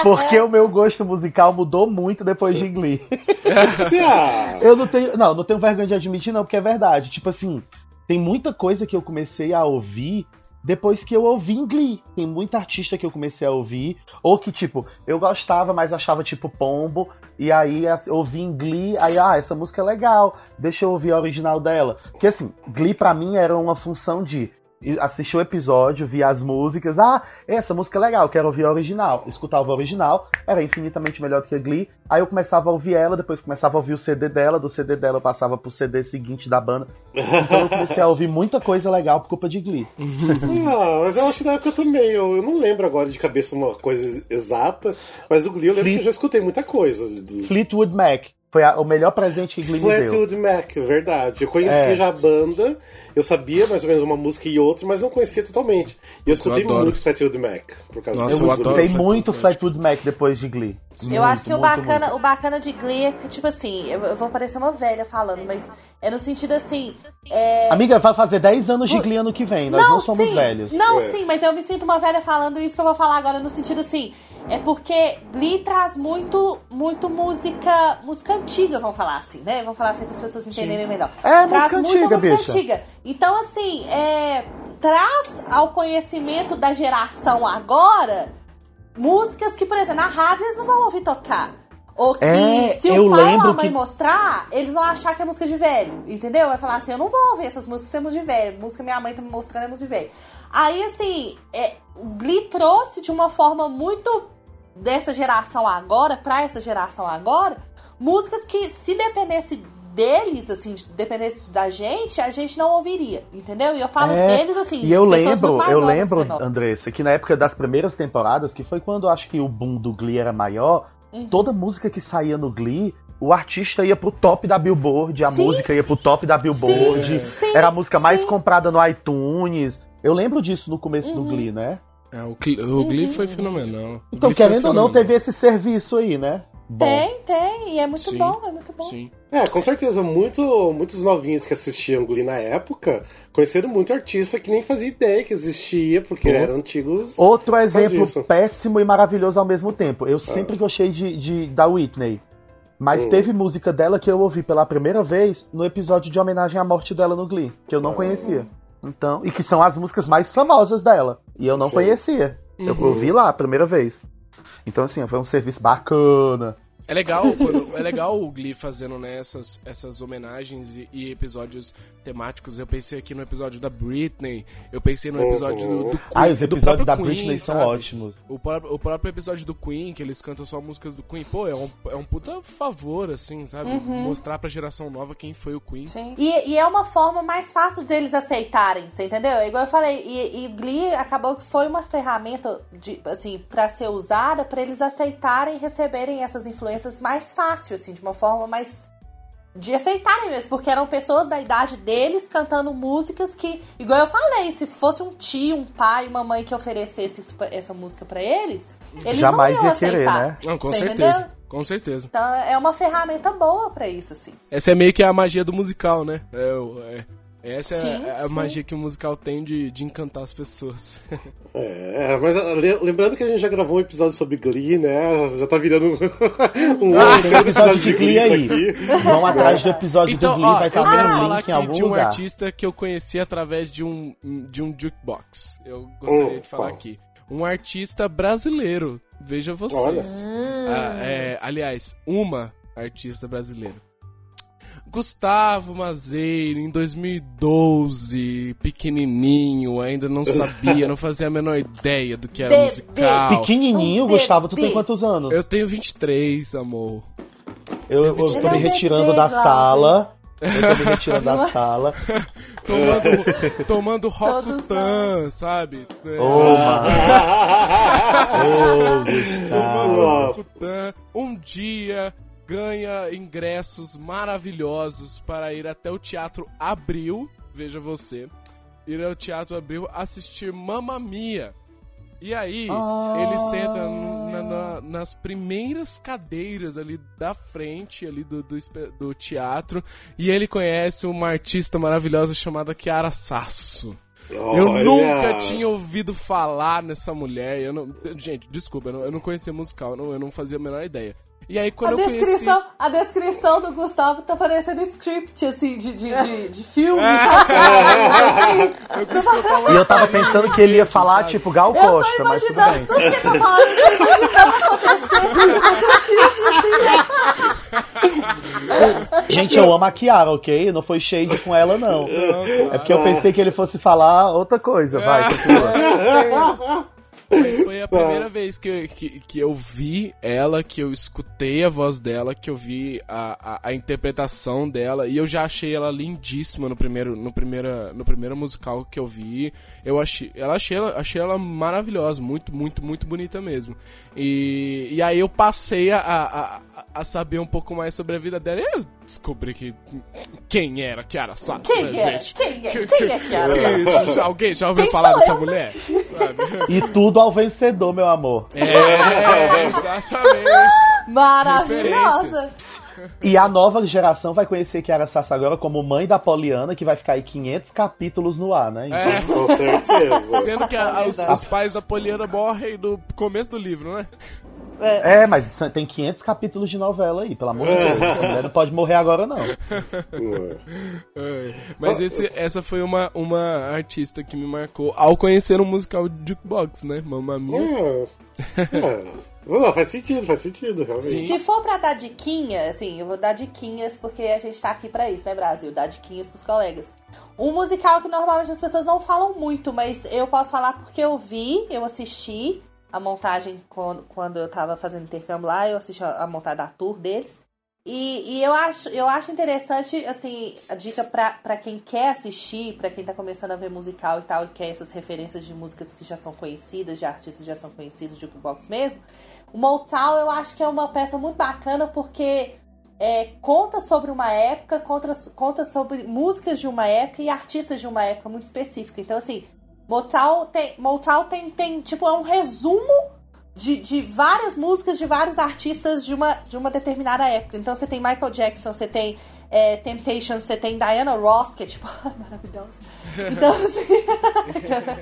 porque o meu gosto musical mudou muito depois de Glee. A- Eu não tenho. Não, não tenho vergonha de admitir, não, porque é verdade. Tipo assim, tem muita coisa que eu comecei a ouvir depois que eu ouvi em Glee. Tem muita artista que eu comecei a ouvir. Ou que, tipo, eu gostava, mas achava tipo pombo. E aí as- eu ouvi em Glee, aí, ah, essa música é legal, deixa eu ouvir a original dela. Porque assim, Glee pra mim era uma função de. Assistir o episódio, via as músicas. Ah, essa música é legal, quero ouvir a original. Escutava a original, era infinitamente melhor do que a Glee. Aí eu começava a ouvir ela, depois começava a ouvir o CD dela, do CD dela eu passava pro CD seguinte da banda. Então eu comecei a ouvir muita coisa legal por culpa de Glee. Ah, mas eu acho que na época também. Eu, eu não lembro agora de cabeça uma coisa exata, mas o Glee eu lembro Fleet- que eu já escutei muita coisa. Fleetwood Mac foi a- o melhor presente que Glee me deu. Fleetwood Mac, verdade. Eu conhecia É. já a banda, eu sabia mais ou menos uma música e outra, mas não conhecia totalmente. E eu escutei adoro. muito Fleetwood Mac. Por causa Nossa, Eu eu escutei muito Fleetwood Fleetwood Mac depois de Glee. Eu Muito, acho que o muito, bacana, muito. o bacana de Glee é que, tipo assim, eu, eu vou parecer uma velha falando, mas é no sentido assim. É... Amiga, vai fazer 10 anos de Glee ano que vem, nós não, somos sim, velhos. Não, É. sim, mas eu me sinto uma velha falando isso que eu vou falar agora no sentido assim. É porque Glee traz muito, muito música, música antiga, vamos falar assim, né? Vamos falar assim para as pessoas entenderem melhor. É, traz música muita antiga, música bicha. antiga. Então, assim, é, traz ao conhecimento da geração agora músicas que, por exemplo, na rádio eles não vão ouvir tocar. Ou que É, se o pai ou a mãe que- mostrar, eles vão achar que é música de velho, entendeu? Vai falar assim, eu não vou ouvir essas músicas, isso é música de velho. Música minha mãe tá me mostrando é música de velho. Aí, assim, é, o Glee trouxe de uma forma muito dessa geração agora, pra essa geração agora, músicas que se dependesse deles, assim, de- dependesse da gente, a gente não ouviria, entendeu? E eu falo É, deles, assim, E eu lembro, eu lembro, que nós. Andressa, que na época das primeiras temporadas, que foi quando eu acho que o boom do Glee era maior, Uhum. toda música que saía no Glee, o artista ia pro top da Billboard, a Sim. música ia pro top da Billboard, sim, era a música mais sim. comprada no iTunes. Eu lembro disso no começo Uhum. do Glee, né? É, o, Cl- o Glee foi fenomenal. Então, Glee querendo ou não, teve esse serviço aí, né? Bom. Tem, tem, e é muito Sim. bom, é muito bom. Sim. É, com certeza, muito, muitos novinhos que assistiam Glee na época conheceram muito artista que nem fazia ideia que existia, porque Pô. eram antigos. Outro exemplo péssimo e maravilhoso ao mesmo tempo. Eu sempre gostei de, de- da Whitney. Mas Hum. teve música dela que eu ouvi pela primeira vez no episódio de homenagem à morte dela no Glee, que eu não conhecia. Então, e que são as músicas mais famosas dela. E eu não Sim. conhecia. Eu Uhum. ouvi lá a primeira vez. Então, assim, foi um serviço bacana. É legal, quando- é legal o Glee fazendo né, essas, essas homenagens e, e episódios temáticos. Eu pensei aqui no episódio da Britney, eu pensei no episódio do, do Queen. Ah, os do episódios da Queen, Britney são sabe? ótimos. O, o próprio episódio do Queen, que eles cantam só músicas do Queen, pô, é um, é um puta favor, assim, sabe? Uhum. Mostrar pra geração nova quem foi o Queen. Sim. E, e é uma forma mais fácil deles aceitarem, você entendeu? É Igual eu falei, e, e Glee acabou que foi uma ferramenta de, assim, para ser usada para eles aceitarem e receberem essas influências mais fácil, assim, de uma forma mais de aceitarem mesmo, porque eram pessoas da idade deles cantando músicas que, igual eu falei, se fosse um tio, um pai, uma mãe que oferecesse isso essa música pra eles, eles Jamais não iam ia querer, aceitar. né? Não, com Você certeza. entendeu? Com certeza. Então é uma ferramenta boa pra isso, assim. Essa é meio que a magia do musical, né? É, o- é- essa é Sim, a, a sim. musical que o musical tem de, de encantar as pessoas. É, mas ah, le- lembrando que a gente já gravou um episódio sobre Glee, né? Já tá virando um Ah, tem episódio de Glee aí. Vão atrás do episódio Então, do Glee, ó, vai eu estar quero no falar em aqui algum de um lugar. artista que eu conheci através de um, de um jukebox. Eu gostaria Oh, de falar qual? aqui. Um artista brasileiro. Veja você. Olha. Ah, é, aliás, uma artista brasileira. Gustavo Mazeiro, em 2012, pequenininho, ainda não sabia, não fazia a menor ideia do que era Bebê. musical. Pequenininho, Um Gustavo, tu tem bebê. quantos anos? Eu tenho 23, amor. Eu, eu tô Ele é me retirando bebê, da sala. Eu tô me retirando da sala. Tomando, tomando Rokutan, sabe? É, Ô, mano. Tomando Gustavo. Rokutan. Um dia ganha ingressos maravilhosos para ir até o Teatro Abril, veja você, ir ao Teatro Abril assistir Mamma Mia. E aí, ele senta na- na- nas primeiras cadeiras ali da frente ali do, do, do teatro e ele conhece uma artista maravilhosa chamada Chiara Sasso. Eu Olha. nunca tinha ouvido falar nessa mulher. Eu não, gente, desculpa, eu não, eu não conhecia musical, eu não, eu não fazia a menor ideia. E aí, quando a eu conheci. descrição, a descrição do Gustavo tá parecendo script, assim, de, de, de, de filme. É. sabe? Eu E eu tava pensando que ele ia falar, sabe? tipo, Gal Costa, mas tudo bem. tudo que tá falando, eu tô imaginando acontecer. Gente, eu amo a Kiara, ok? Não foi shade com ela, não. É porque eu pensei que ele fosse falar outra coisa. Vai, continua. Mas foi a primeira vez que, que, que eu vi ela, que eu escutei a voz dela, que eu vi a, a, a interpretação dela, e eu já achei ela lindíssima no primeiro, no, primeira, no primeiro musical que eu vi. Eu achei, ela achei, ela, achei ela maravilhosa, muito, muito, muito bonita mesmo. E, e aí eu passei a, a, a saber um pouco mais sobre a vida dela e eu descobri que quem era Kiara Sass, Quem né, é? gente? Quem é? Que- Quem é Kiara que- Sass? Alguém já ouviu Quem falar dessa eu? mulher? Sabe? E tudo ao vencedor, meu amor. É, exatamente. Maravilhosa. E a nova geração vai conhecer Kiara Sassa agora como mãe da Poliana, que vai ficar aí 500 capítulos no ar, né? Então, É. Com certeza. Sendo que a- os, os pais da Poliana morrem no começo do livro, né? É, mas tem 500 capítulos de novela aí, pelo amor de Deus. A mulher não pode morrer agora, não. É. Mas esse, essa foi uma, uma artista que me marcou ao conhecer um musical de jukebox, né? Mamma Mia. É. É. Não, faz sentido, faz sentido, realmente. Sim. Se for pra dar diquinha, assim, eu vou dar diquinhas porque a gente tá aqui pra isso, né, Brasil? Dar diquinhas pros colegas. Um musical que normalmente as pessoas não falam muito, mas eu posso falar porque eu vi, eu assisti a montagem quando, quando eu tava fazendo intercâmbio lá, eu assisti a, a montagem da tour deles. E, e eu, acho, eu acho interessante, assim, a dica pra quem quer assistir, pra quem tá começando a ver musical e tal, e quer essas referências de músicas que já são conhecidas, de artistas que já são conhecidos, de jukebox mesmo. O Motown eu acho que é uma peça muito bacana porque é, conta sobre uma época, conta, conta sobre músicas de uma época e artistas de uma época muito específica. Então, assim, Motown tem, Motown tem, tem tipo, é um resumo de, de várias músicas de vários artistas de uma, de uma determinada época. Então, você tem Michael Jackson, você tem é, Temptations, você tem Diana Ross, que é tipo, maravilhosa. Então, assim,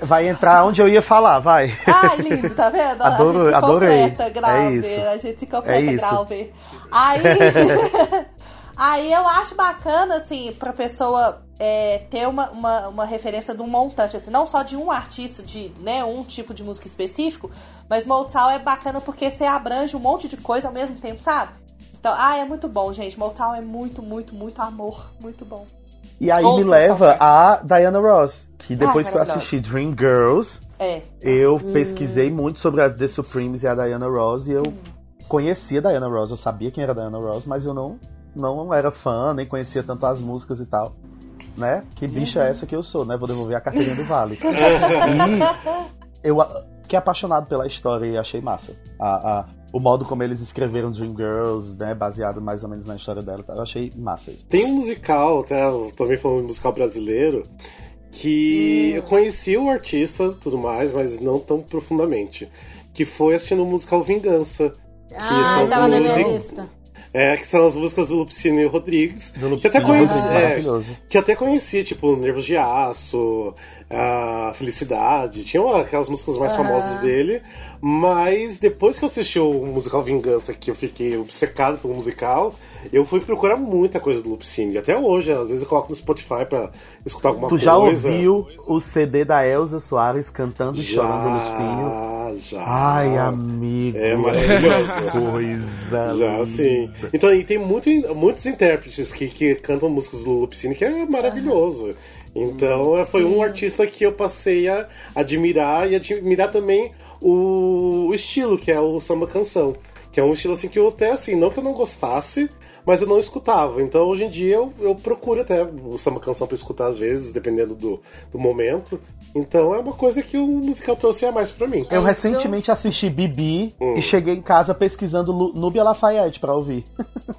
Vai entrar onde eu ia falar, vai. Ai, lindo, tá vendo? Adoro- a gente se adorei. completa, Grauber. É isso. A gente se completa, É isso. Grauber. Aí, aí eu acho bacana, assim, pra pessoa é, ter uma, uma, uma referência de um montante, assim, não só de um artista, de né, um tipo de música específico, mas Motown é bacana porque você abrange um monte de coisa ao mesmo tempo, sabe? Então, ah, é muito bom, gente. Motown é muito, muito, muito amor. Muito bom. E aí Ouça me leva a Diana Ross, que depois Ai, que eu assisti Dream Girls, É. eu Hum. pesquisei muito sobre as The Supremes e a Diana Ross e eu conhecia a Diana Ross, eu sabia quem era a Diana Ross, mas eu não, não era fã, nem conhecia tanto as músicas e tal. Né? Que bicha é essa que eu sou, né? Vou devolver a carteirinha do Vale. e eu fiquei apaixonado pela história e achei massa. A, a- o modo como eles escreveram Dream Girls, né? Baseado mais ou menos na história dela. Eu achei massa isso. Tem um musical, até eu também falando de musical brasileiro, que eu conheci o artista tudo mais, mas não tão profundamente. Que foi assistindo o musical Vingança. Que Ah, são tava as É, que são as músicas do Lupicínio Rodrigues. Do que até Lupicínio conheci, Rodrigues, é, maravilhoso. que até conheci, tipo, Nervos de Aço, a Felicidade, tinham aquelas músicas mais Aham. famosas dele, mas depois que eu assisti o musical Vingança, que eu fiquei obcecado pelo musical, eu fui procurar muita coisa do Lupicínio, até hoje, às vezes eu coloco no Spotify pra escutar alguma Tu coisa. já ouviu o CD da Elza Soares cantando e Já, chorando Lupicínio? já. Ai, amigo. É maravilhoso. Coisa Já, sim. Então, e tem muito, muitos intérpretes que, que cantam músicas do Lupicínio que é maravilhoso. Então, foi um artista que eu passei a admirar e admirar também o, estilo, que é o samba canção. Que é um estilo assim que eu até assim, não que eu não gostasse, mas eu não escutava. Então hoje em dia eu, eu procuro até o samba canção pra escutar às vezes, dependendo do, do momento. Então é uma coisa que o musical trouxe a mais pra mim. Eu recentemente assisti Bibi Hum. e cheguei em casa pesquisando Lu- Nubia Lafayette pra ouvir.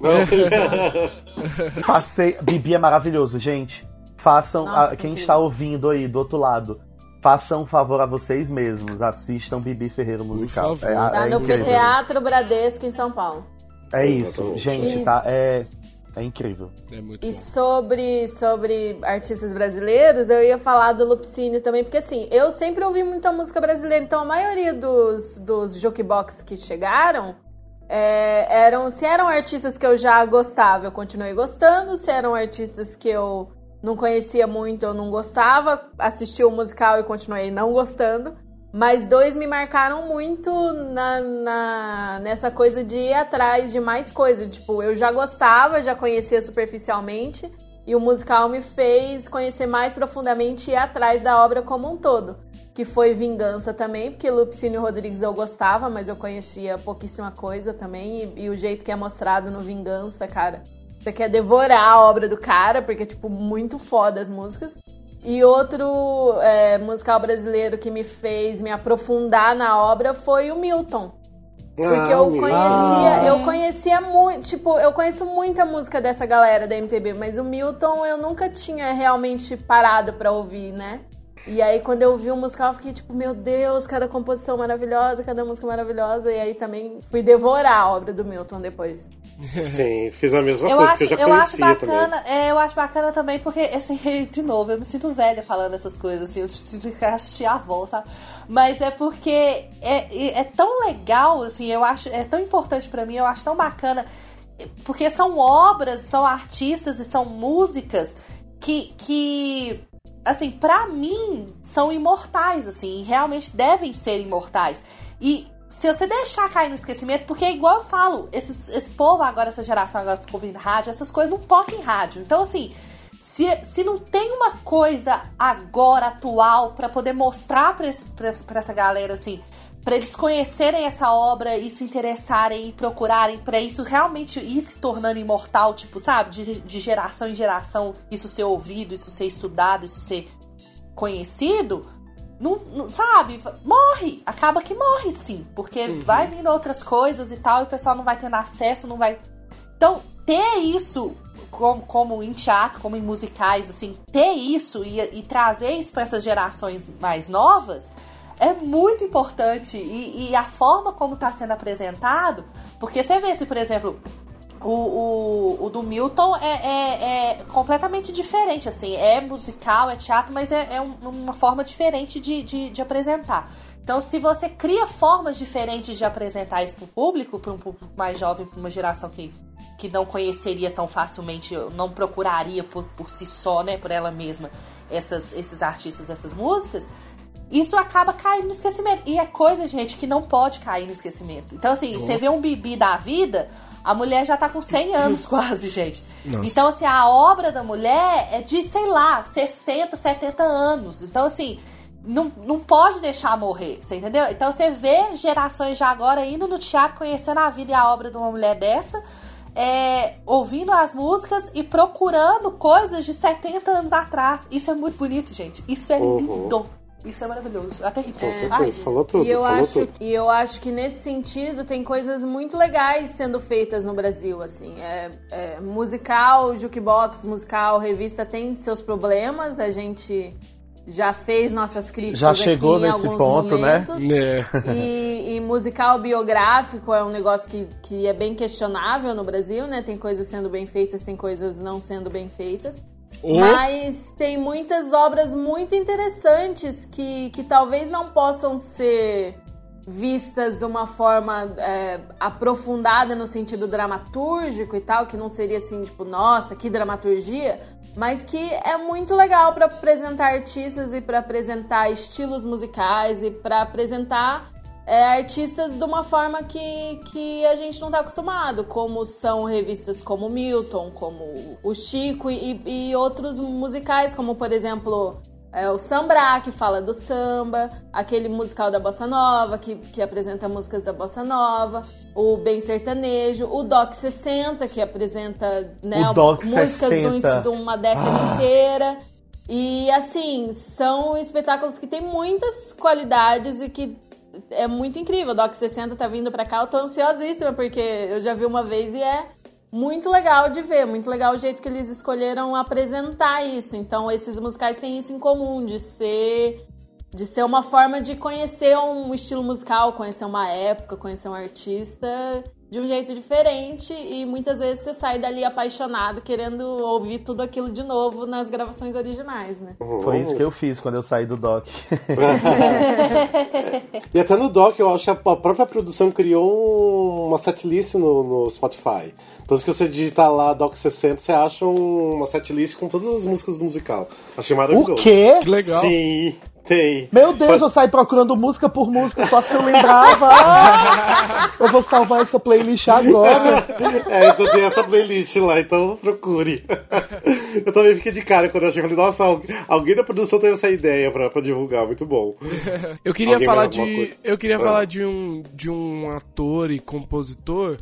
Passei. Bibi é maravilhoso, gente. Façam. Nossa, a- quem está ouvindo aí do outro lado, façam um favor a vocês mesmos. Assistam Bibi Ferreira musical. É, Tá é no incrível. Teatro Bradesco em São Paulo. É isso, gente, E- tá? É, é incrível. É muito E bom. sobre, sobre artistas brasileiros, eu ia falar do Lupicínio também, porque assim, eu sempre ouvi muita música brasileira, então a maioria dos, dos jukebox que chegaram é, eram, se eram artistas que eu já gostava, eu continuei gostando, se eram artistas que eu não conhecia muito, eu não gostava, assisti o musical e continuei não gostando. Mas dois me marcaram muito na, na- nessa coisa de ir atrás de mais coisas. Tipo, eu já gostava, já conhecia superficialmente. E o musical me fez conhecer mais profundamente e ir atrás da obra como um todo. Que foi Vingança também, porque Lupicínio Rodrigues eu gostava, mas eu conhecia pouquíssima coisa também. E, e o jeito que é mostrado no Vingança, cara. Você quer devorar a obra do cara, porque é, tipo, muito foda as músicas. E outro é, musical brasileiro que me fez me aprofundar na obra foi o Milton. Porque Ah, eu Milton. conhecia, eu conhecia muito, tipo, eu conheço muita música dessa galera da MPB, mas o Milton eu nunca tinha realmente parado pra ouvir, né? E aí quando eu vi o musical eu fiquei tipo, meu Deus, cada composição maravilhosa, cada música maravilhosa, e aí também fui devorar a obra do Milton depois. Sim, fiz a mesma Eu coisa, acho, porque eu já eu acho bacana, é, eu acho bacana também porque, assim, de novo, eu me sinto velha falando essas coisas, assim, eu preciso de assistir a avó, sabe? Mas é porque é, é tão legal, assim, eu acho, é tão importante pra mim, eu acho tão bacana, porque são obras, são artistas e são músicas que, que assim, pra mim, são imortais, assim, realmente devem ser imortais. E se você deixar cair no esquecimento, porque é igual eu falo, esses, esse povo agora, essa geração agora ficou ouvindo rádio, essas coisas não tocam em rádio. Então, assim, se, se não tem uma coisa agora, atual, pra poder mostrar pra, esse, pra, pra essa galera, assim, pra eles conhecerem essa obra e se interessarem e procurarem pra isso realmente ir se tornando imortal, tipo, sabe? De, de geração em geração, isso ser ouvido, isso ser estudado, isso ser conhecido, não, não- sabe? Morre. Acaba que morre, sim. Porque vai vindo outras coisas e tal, e o pessoal não vai tendo acesso, não vai. Então, ter isso como, como em teatro, como em musicais, assim, ter isso e, e trazer isso para essas gerações mais novas é muito importante. E, e a forma como está sendo apresentado, porque você vê se, por exemplo, o, o, o do Milton é, é, é completamente diferente, assim. É musical, é teatro, mas é, é um- uma forma diferente de, de, de apresentar. Então, se você cria formas diferentes de apresentar isso pro público, para um público mais jovem, para uma geração que, que não conheceria tão facilmente, não procuraria por, por si só, né, por ela mesma, essas, esses artistas, essas músicas, isso acaba caindo no esquecimento. E é coisa, gente, que não pode cair no esquecimento. Então, assim, você vê um bibi da vida, a mulher já tá com 100 anos quase, gente. Nossa. Então, assim, a obra da mulher é de, sei lá, 60, 70 anos. Então, assim, não, não pode deixar morrer, você entendeu? Então, você vê gerações já agora indo no teatro, conhecendo a vida e a obra de uma mulher dessa. é, ouvindo as músicas e procurando coisas de 70 anos atrás. Isso é muito bonito, gente. Isso é Uhum. lindo. Isso é maravilhoso. Eu até ri. Com certeza, Ai, falou tudo, E eu, falou acho, tudo. e eu acho que nesse sentido tem coisas muito legais sendo feitas no Brasil, assim. É, é, musical, jukebox, musical, revista tem seus problemas, a gente já fez nossas críticas Já chegou aqui em nesse alguns ponto, né? momentos. É. E, e musical biográfico é um negócio que, que é bem questionável no Brasil, né? Tem coisas sendo bem feitas, tem coisas não sendo bem feitas. Ou- Mas tem muitas obras muito interessantes que, que talvez não possam ser vistas de uma forma é, aprofundada no sentido dramatúrgico e tal, que não seria assim, tipo, nossa, que dramaturgia, mas que é muito legal para apresentar artistas e para apresentar estilos musicais e para apresentar é, artistas de uma forma que, que a gente não tá acostumado, como são revistas como Milton, como o Chico e, e outros musicais, como por exemplo é, o Sambra, que fala do samba, aquele musical da Bossa Nova, que, que apresenta músicas da Bossa Nova, o Bem Sertanejo, o Doc 60, que apresenta né, músicas de 60. de uma década Ah. inteira. E assim, são espetáculos que têm muitas qualidades e que é muito incrível. O Doc 60 tá vindo pra cá, eu tô ansiosíssima, porque eu já vi uma vez e é muito legal de ver, muito legal o jeito que eles escolheram apresentar isso. Então, esses musicais têm isso em comum, de ser de ser uma forma de conhecer um estilo musical, conhecer uma época, conhecer um artista de um jeito diferente e muitas vezes você sai dali apaixonado, querendo ouvir tudo aquilo de novo nas gravações originais, né? Foi isso que eu fiz quando eu saí do doc. E até no Doc, eu acho que a própria produção criou um- uma setlist no, no Spotify. Então, se você digitar lá Doc 60, você acha um- uma setlist com todas as músicas do musical. Achei maravilhoso. O quê? Que legal. Sim. Tem. Meu Deus, eu saí procurando música por música, só as que eu lembrava. Ah, eu vou salvar essa playlist agora. É, então tem essa playlist lá, então procure. Eu também fiquei de cara quando eu achei. Falei, nossa, al- alguém da produção teve essa ideia pra, pra divulgar, muito bom. Eu queria Alguém falar de. Eu queria Ah. falar de um, de um ator e compositor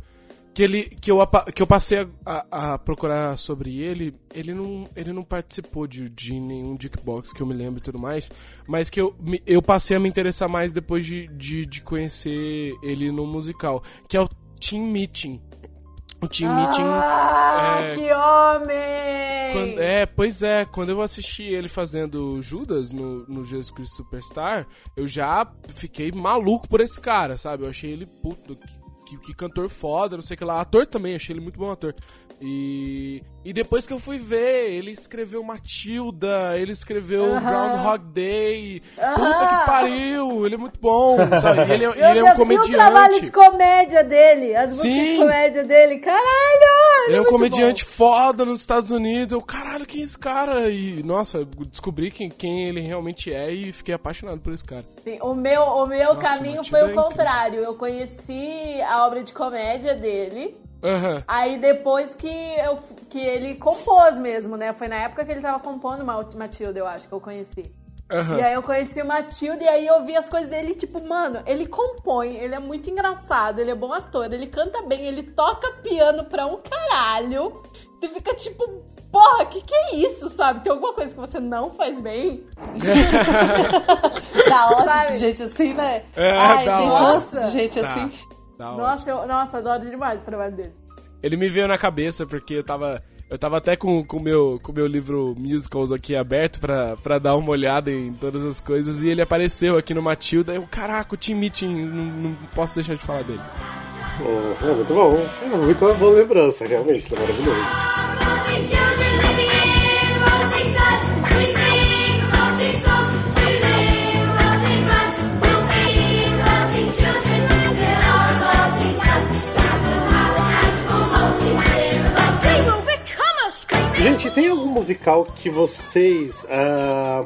que ele que eu, que eu passei a, a- a procurar sobre ele. Ele não, ele não participou de, de nenhum Jukebox que eu me lembro e tudo mais, mas que eu, eu passei a me interessar mais depois de, de, de conhecer ele no musical, que é o Team Meeting. O Team Meeting. Ah, é, que homem! quando- é, pois é, quando eu assisti ele fazendo Judas no, no Jesus Cristo Superstar, eu já fiquei maluco por esse cara, sabe? Eu achei ele puto, que, que, que cantor foda, não sei o que lá. Ator também, achei ele muito bom ator. E, e depois que eu fui ver, ele escreveu Matilda, ele escreveu Aham. Groundhog Day. Puta Aham. que pariu, ele é muito bom, sabe? E ele, é- ele é um Deus, E o comediante. trabalho de comédia dele, as músicas de Sim. comédia dele, caralho! Ele é um muito comediante foda nos Estados Unidos. Eu, caralho, quem é esse cara? E, nossa, eu descobri quem, quem ele realmente é e fiquei apaixonado por esse cara. bom. Sim, o meu, o meu Nossa, caminho foi é o incrível. contrário. Eu conheci a obra de comédia dele. Aham. Aí depois que, eu, que ele compôs mesmo, né? Foi na época que ele tava compondo Ma- Matilda, eu acho, que eu conheci. Aham. E aí eu conheci o Matilda e aí eu vi as coisas dele, tipo, mano, ele compõe, ele é muito engraçado, ele é bom ator, ele canta bem, ele toca piano pra um caralho. Você fica tipo, porra, que que é isso, sabe? Tem alguma coisa que você não faz bem? Dá ódio Sabe? de gente assim, né? É, Ai, dá tem ódio. ranço de gente Tá. assim. Da. Nossa, eu, nossa, adoro demais o trabalho dele. Ele me veio na cabeça porque eu tava. Eu tava até com o com meu, com meu livro Musicals aqui aberto pra, pra dar uma olhada em todas as coisas e ele apareceu aqui no Matilda. Eu, caraca, o Team Meeting, não, não posso deixar de falar dele. Oh, é muito bom. É muito boa lembrança, realmente, é maravilhoso. Gente, tem algum musical que vocês ah,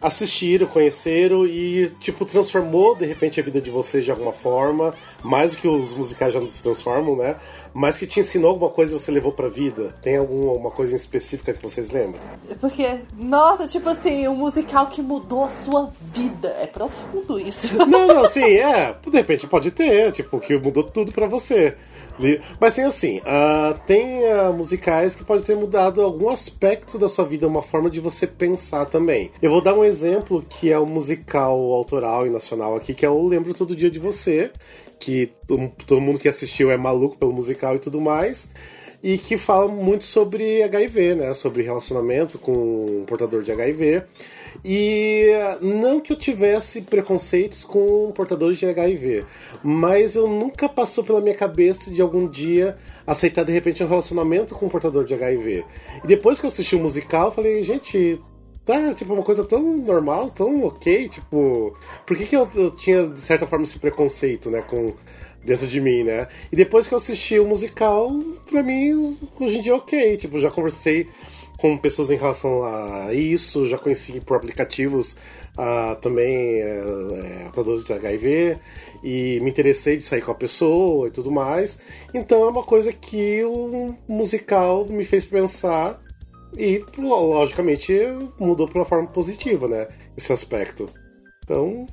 assistiram, conheceram e, tipo, transformou de repente a vida de vocês de alguma forma? Mais do que os musicais já nos transformam, né? Mas que te ensinou alguma coisa e você levou pra vida? Tem alguma coisa em específica que vocês lembram? Porque, nossa, tipo assim, um musical que mudou a sua vida. É profundo isso. Não, não, assim, é, de repente pode ter, tipo, que mudou tudo pra você. Mas tem assim, ah, tem ah, musicais que podem ter mudado algum aspecto da sua vida, uma forma de você pensar também. Eu vou dar um exemplo que é o musical autoral e nacional aqui, que é o Lembro Todo Dia de Você, que todo, todo mundo que assistiu é maluco pelo musical e tudo mais. E que fala muito sobre HIV, né? Sobre relacionamento com um portador de HIV. E não que eu tivesse preconceitos com portadores de HIV, mas eu nunca passou pela minha cabeça de algum dia aceitar de repente um relacionamento com um portador de HIV. E depois que eu assisti o musical, eu falei, gente, tá, tipo, uma coisa tão normal, tão ok, tipo, por que, que eu, eu tinha, de certa forma, esse preconceito, né, com, dentro de mim, né? E depois que eu assisti o musical, pra mim, hoje em dia é ok, tipo, já conversei com pessoas em relação a isso, já conheci por aplicativos ah, também é, é, de HIV e me interessei de sair com a pessoa e tudo mais. Então é uma coisa que o musical me fez pensar e, logicamente, mudou para uma forma positiva, né? Esse aspecto. Então,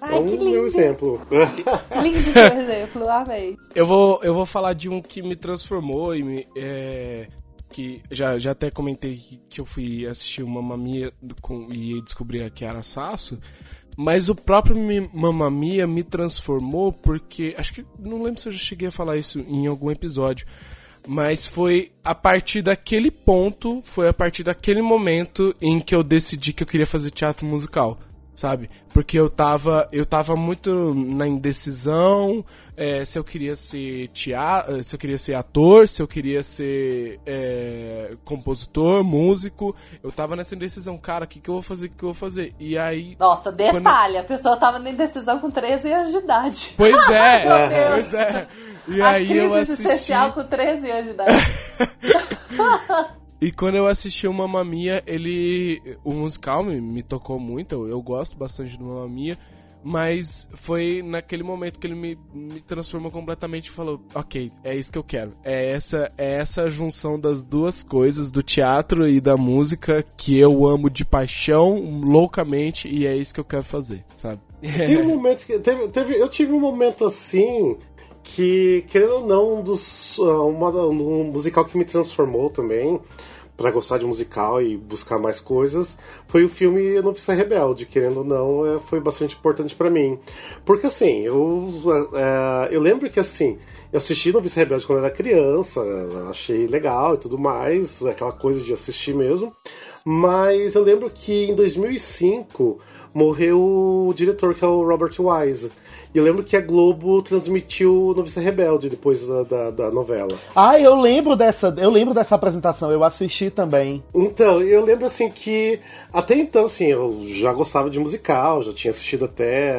Ai, é um que meu lindo. exemplo. Lindo, por exemplo. Amei. Eu vou, eu vou falar de um que me transformou e me. É, que já, já até comentei que, eu fui assistir o Mamma Mia com, e descobri a Kiara Sasso. Mas o próprio Mamma Mia me transformou porque. Acho que. Não lembro se eu já cheguei a falar isso em algum episódio. Mas foi a partir daquele ponto, foi a partir daquele momento em que eu decidi que eu queria fazer teatro musical, sabe? Porque eu tava, eu tava muito na indecisão, é, se eu queria ser teatro, se eu queria ser ator, se eu queria ser é, compositor, músico, eu tava nessa indecisão, cara, o que, que eu vou fazer, o que, que eu vou fazer? E aí... Nossa, detalhe, a pessoa tava na indecisão com 13 anos de idade. Pois é, pois é. E a aí eu assisti... especial com 13 anos de idade. E quando eu assisti o Mamma Mia, ele. O musical me, me tocou muito, eu, eu gosto bastante do Mamma. Mas foi naquele momento que ele me, me transformou completamente e falou: Ok, é isso que eu quero. É essa, é essa junção das duas coisas, do teatro e da música, que eu amo de paixão, loucamente, e é isso que eu quero fazer, sabe? Tem um momento que. Teve, teve, eu tive um momento assim que, querendo ou não, um dos. uh, Uma, um musical que me transformou também pra gostar de musical e buscar mais coisas foi o filme Noviça Rebelde, querendo ou não, é, foi bastante importante pra mim. Porque assim, eu, é, eu lembro que assim, eu assisti Noviça Rebelde quando era criança, achei legal e tudo mais, aquela coisa de assistir mesmo. Mas eu lembro que em 2005 morreu o diretor, que é o Robert Wise. E eu lembro que a Globo transmitiu Noviça Rebelde depois da, da, da novela. Ah, eu lembro dessa, eu lembro dessa apresentação, eu assisti também. Então, eu lembro assim que até então, assim, eu já gostava de musical, já tinha assistido até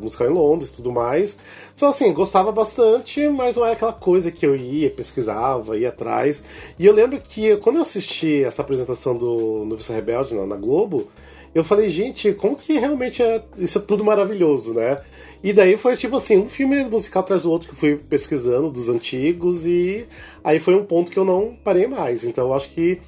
musical em Londres e tudo mais. Só assim, gostava bastante, mas não é aquela coisa que eu ia, pesquisava, ia atrás. E eu lembro que quando eu assisti essa apresentação do Noviça Rebelde na, na Globo, eu falei, gente, como que realmente é isso é tudo maravilhoso, né? E daí foi tipo assim, um filme musical atrás do outro que eu fui pesquisando dos antigos e aí foi um ponto que eu não parei mais. Então eu acho que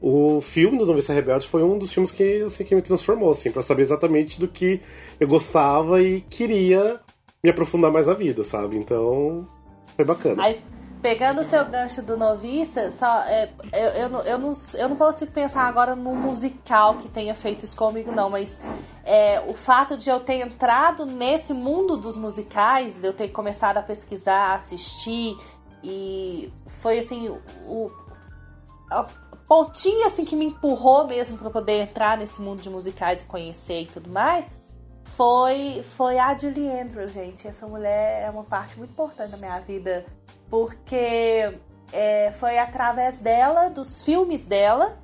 o filme do Noviça Rebelde foi um dos filmes que, assim, que me transformou, assim, para saber exatamente do que eu gostava e queria me aprofundar mais na vida, sabe? Então foi bacana. Aí, pegando o seu gancho do noviça, só, é, eu, eu, não, eu, não, eu não consigo pensar agora num musical que tenha feito isso comigo, não, mas é, o fato de eu ter entrado nesse mundo dos musicais, de eu ter começado a pesquisar, assistir, e foi assim, o, a pontinha assim que me empurrou mesmo para poder entrar nesse mundo de musicais e conhecer e tudo mais. Foi, foi a Julie Andrews, gente. Essa mulher é uma parte muito importante da minha vida porque é, foi através dela, dos filmes dela,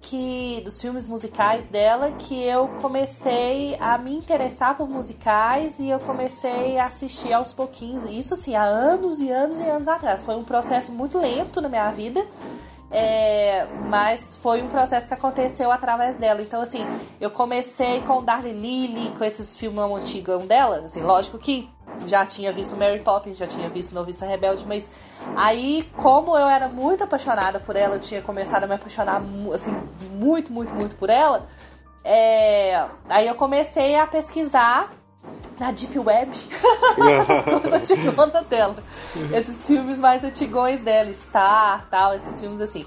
que dos filmes musicais dela, que eu comecei a me interessar por musicais e eu comecei a assistir aos pouquinhos. Isso assim, há anos e anos e anos atrás. Foi um processo muito lento na minha vida. É, mas foi um processo que aconteceu através dela. Então, assim, eu comecei com Darlie Lily, com esses filmes antigos dela. Assim, lógico que já tinha visto Mary Poppins, já tinha visto Noviça Rebelde, mas aí, como eu era muito apaixonada por ela, eu tinha começado a me apaixonar, assim, muito, muito, muito por ela, é, aí eu comecei a pesquisar na Deep Web as antigonas dela. Esses filmes mais antigões dela, Star, tal, esses filmes assim.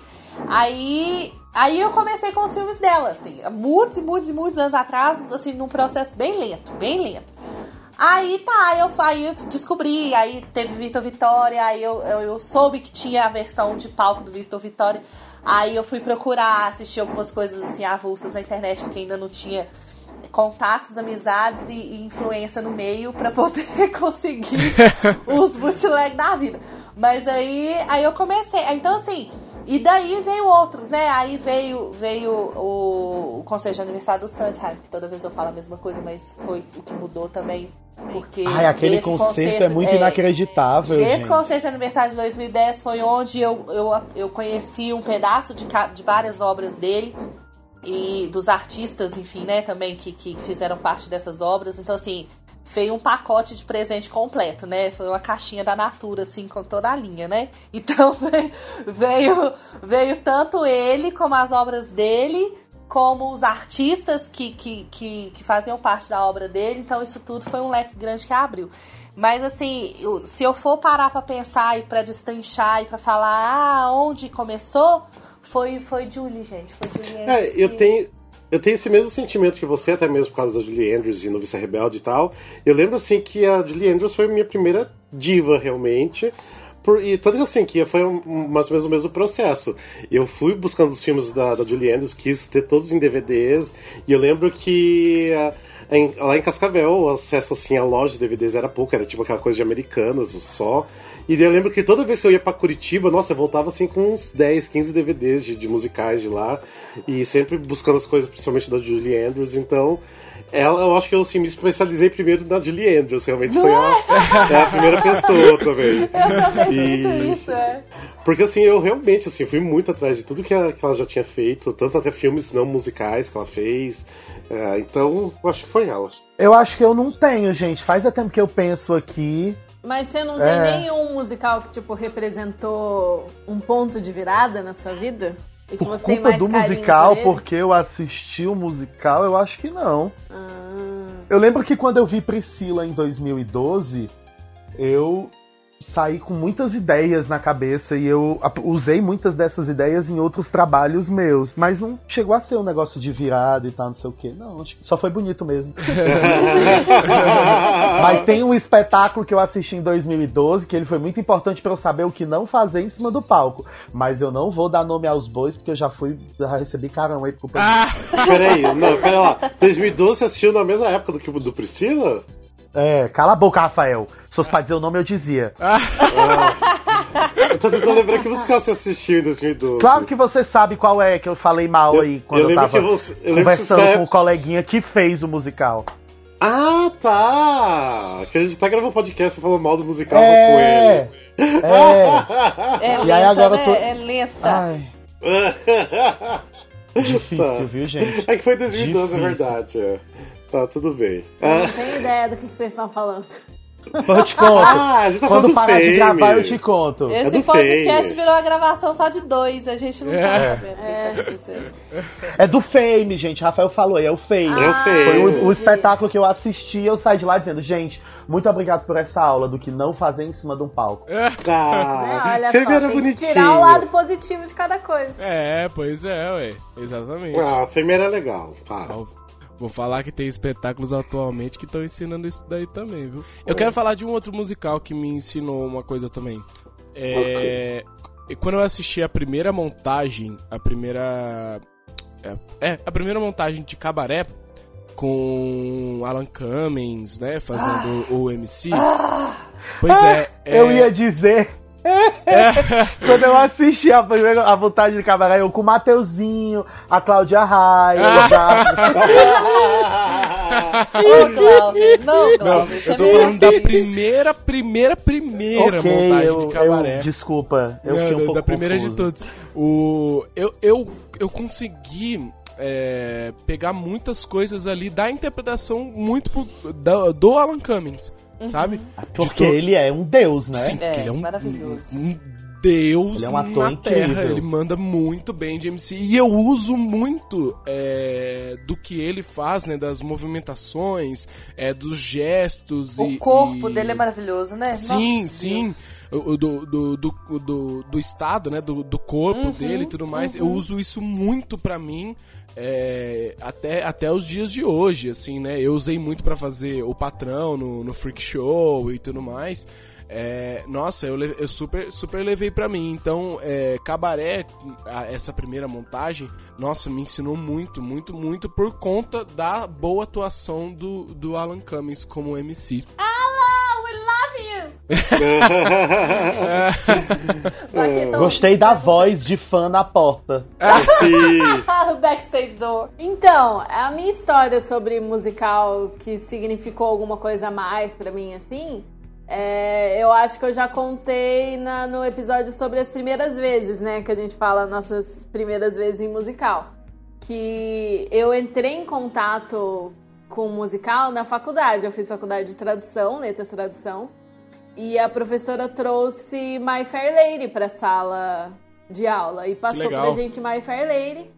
Aí, aí eu comecei com os filmes dela, assim, muitos e muitos e muitos anos atrás, assim, num processo bem lento, bem lento. Aí tá, eu, aí eu descobri, aí teve Vitor Vitória, aí eu, eu, eu soube que tinha a versão de palco do Vitor Vitória. Aí eu fui procurar, assistir algumas coisas assim avulsas na internet, porque ainda não tinha contatos, amizades e, e influência no meio para poder conseguir os bootleg da vida. Mas aí, aí eu comecei. Então assim, e daí veio outros, né? Aí veio, veio o, o Conselho de Aniversário do Sondheim, que toda vez eu falo a mesma coisa, mas foi o que mudou também. Porque Ai, aquele concerto, é muito inacreditável, Esse gente. concerto de aniversário de 2010 foi onde eu, eu, eu conheci um pedaço de, de várias obras dele e dos artistas, enfim, né, também que, que fizeram parte dessas obras. Então, assim, veio um pacote de presente completo, né? Foi uma caixinha da Natura, assim, com toda a linha, né? Então veio, veio, veio tanto ele como as obras dele, como os artistas que, que, que, que faziam parte da obra dele. Então isso tudo foi um leque grande que abriu. Mas assim, se eu for parar pra pensar e pra destrinchar e pra falar ah, onde começou, foi, foi Julie, gente. Foi Julie É, eu tenho, eu tenho esse mesmo sentimento que você, até mesmo por causa da Julie Andrews e Noviça Rebelde e tal. Eu lembro, assim, que a Julie Andrews foi minha primeira diva, realmente. Por, e tanto assim, que foi mais ou menos o mesmo processo. Eu fui buscando os filmes da, da Julie Andrews, quis ter todos em DVDs, e eu lembro que... ah, em- lá em Cascavel, o acesso assim à loja de DVDs era pouco, era tipo aquela coisa de americanas só. E daí eu lembro que toda vez que eu ia pra Curitiba, nossa, eu voltava assim com uns 10, 15 DVDs de, de musicais de lá. E sempre buscando as coisas, principalmente da Julie Andrews. Então, ela, eu acho que eu assim, me especializei primeiro na Julie Andrews, realmente foi a, é a primeira pessoa também. Eu também E- isso, é. Porque assim, eu realmente assim, fui muito atrás de tudo que ela, que ela já tinha feito, tanto até filmes não musicais que ela fez. É, então, eu acho que foi ela. Eu acho que eu não tenho, gente. Faz até tempo que eu penso aqui. Mas você não tem É. nenhum musical que, tipo, representou um ponto de virada na sua vida? E que Por você tem culpa do musical, porque eu assisti o musical, eu acho que não. Ah, Eu lembro que quando eu vi Priscila em 2012, eu saí com muitas ideias na cabeça e eu usei muitas dessas ideias em outros trabalhos meus. Mas não chegou a ser um negócio de virada e tal, não sei o quê. Não, acho que só foi bonito mesmo. Mas tem um espetáculo que eu assisti em 2012 que ele foi muito importante pra eu saber o que não fazer em cima do palco. Mas eu não vou dar nome aos bois porque eu já fui, já recebi carão aí por culpa disso. Peraí, não, pera lá. 2012 você assistiu na mesma época do que o do Priscila? É, cala a boca, Rafael. Se fosse pra dizer o nome, eu dizia. Eu tô tentando lembrar que musical você assistiu em 2012. Claro que você sabe qual é que eu falei mal Eu- aí quando eu eu, tava você- eu conversando você- com o coleguinha que fez o musical. Ah, tá! Que a gente tá gravando podcast e falou mal do musical É, com ele. é. É E lenta, aí agora né? eu tô- É lenta. Ai, difícil, Tá. viu, gente? É que foi 2012, é Difícil. verdade. É. Tá, tudo bem. eu Ah, não tenho ideia do que, que vocês estão falando. Eu te conto. Ah, a gente tá Quando parar de Fame. gravar, eu te conto. É Esse do podcast Fame. virou uma gravação só de dois, a gente não É. tá sabendo tá acontecendo. É do Fame, gente. Rafael falou aí, é o Fame. É o Fame. Foi o, o espetáculo que eu assisti e eu saí de lá dizendo, gente, muito obrigado por essa aula do que não fazer em cima de um palco. Ah, É, olha Fame só, era tem que bonitinho. tirar o lado positivo de cada coisa. É, pois é, ué. Exatamente. Ah, Fame era legal. Tá. Vou- falar que tem espetáculos atualmente que estão ensinando isso daí também, viu? Eu quero falar de um outro musical que me ensinou uma coisa também. É. Quando eu assisti a primeira montagem, a primeira. É, é, a primeira montagem de cabaré com Alan Cummings, né? Fazendo o MC. Pois é, é. Eu ia dizer. Quando eu assisti a primeira a vontade de cabaré, eu com o Mateuzinho, a Cláudia Raia, Glauber, não, Não, Glauber. eu tô falando da não. primeira, primeira, primeira Ok, montagem eu, de cabaré. eu- desculpa, eu Não, fiquei um da- pouco da primeira confuso. de todos. O, eu, eu, eu consegui é, pegar muitas coisas ali da interpretação muito pro- da- do Alan Cummings, sabe? Porque to- ele é um deus, né? Sim, É, ele é um, maravilhoso. um deus Ele é um ator na terra. incrível. Ele manda muito bem de MC. E eu uso muito é, do que ele faz, né? Das movimentações, é, dos gestos. O e, corpo e- dele é maravilhoso, né? Sim, Nossa, sim. Deus. Do, do, do, do, do estado, né? Do, do corpo Uhum, dele e tudo mais. Eu uso isso muito pra mim. é, até, até os dias de hoje, assim, né? Eu usei muito pra fazer o patrão no, no Freak Show e tudo mais. É, nossa, eu, eu super, super levei pra mim. Então, é, Cabaré, a- essa primeira montagem, nossa, me ensinou muito, muito, muito por conta da boa atuação do, do Alan Cummings como MC. Alan, we love you! Pra quem não- Gostei da voz de fã na porta. Ah, o backstage door. Então, a minha história sobre musical que significou alguma coisa a mais pra mim, assim, é, eu acho que eu já contei na- no episódio sobre as primeiras vezes, né? Que a gente fala nossas primeiras vezes em musical. Que eu entrei em contato com musical na faculdade. Eu fiz faculdade de tradução, letras de tradução. E a professora trouxe My Fair Lady pra sala de aula. E passou legal. pra gente My Fair Lady.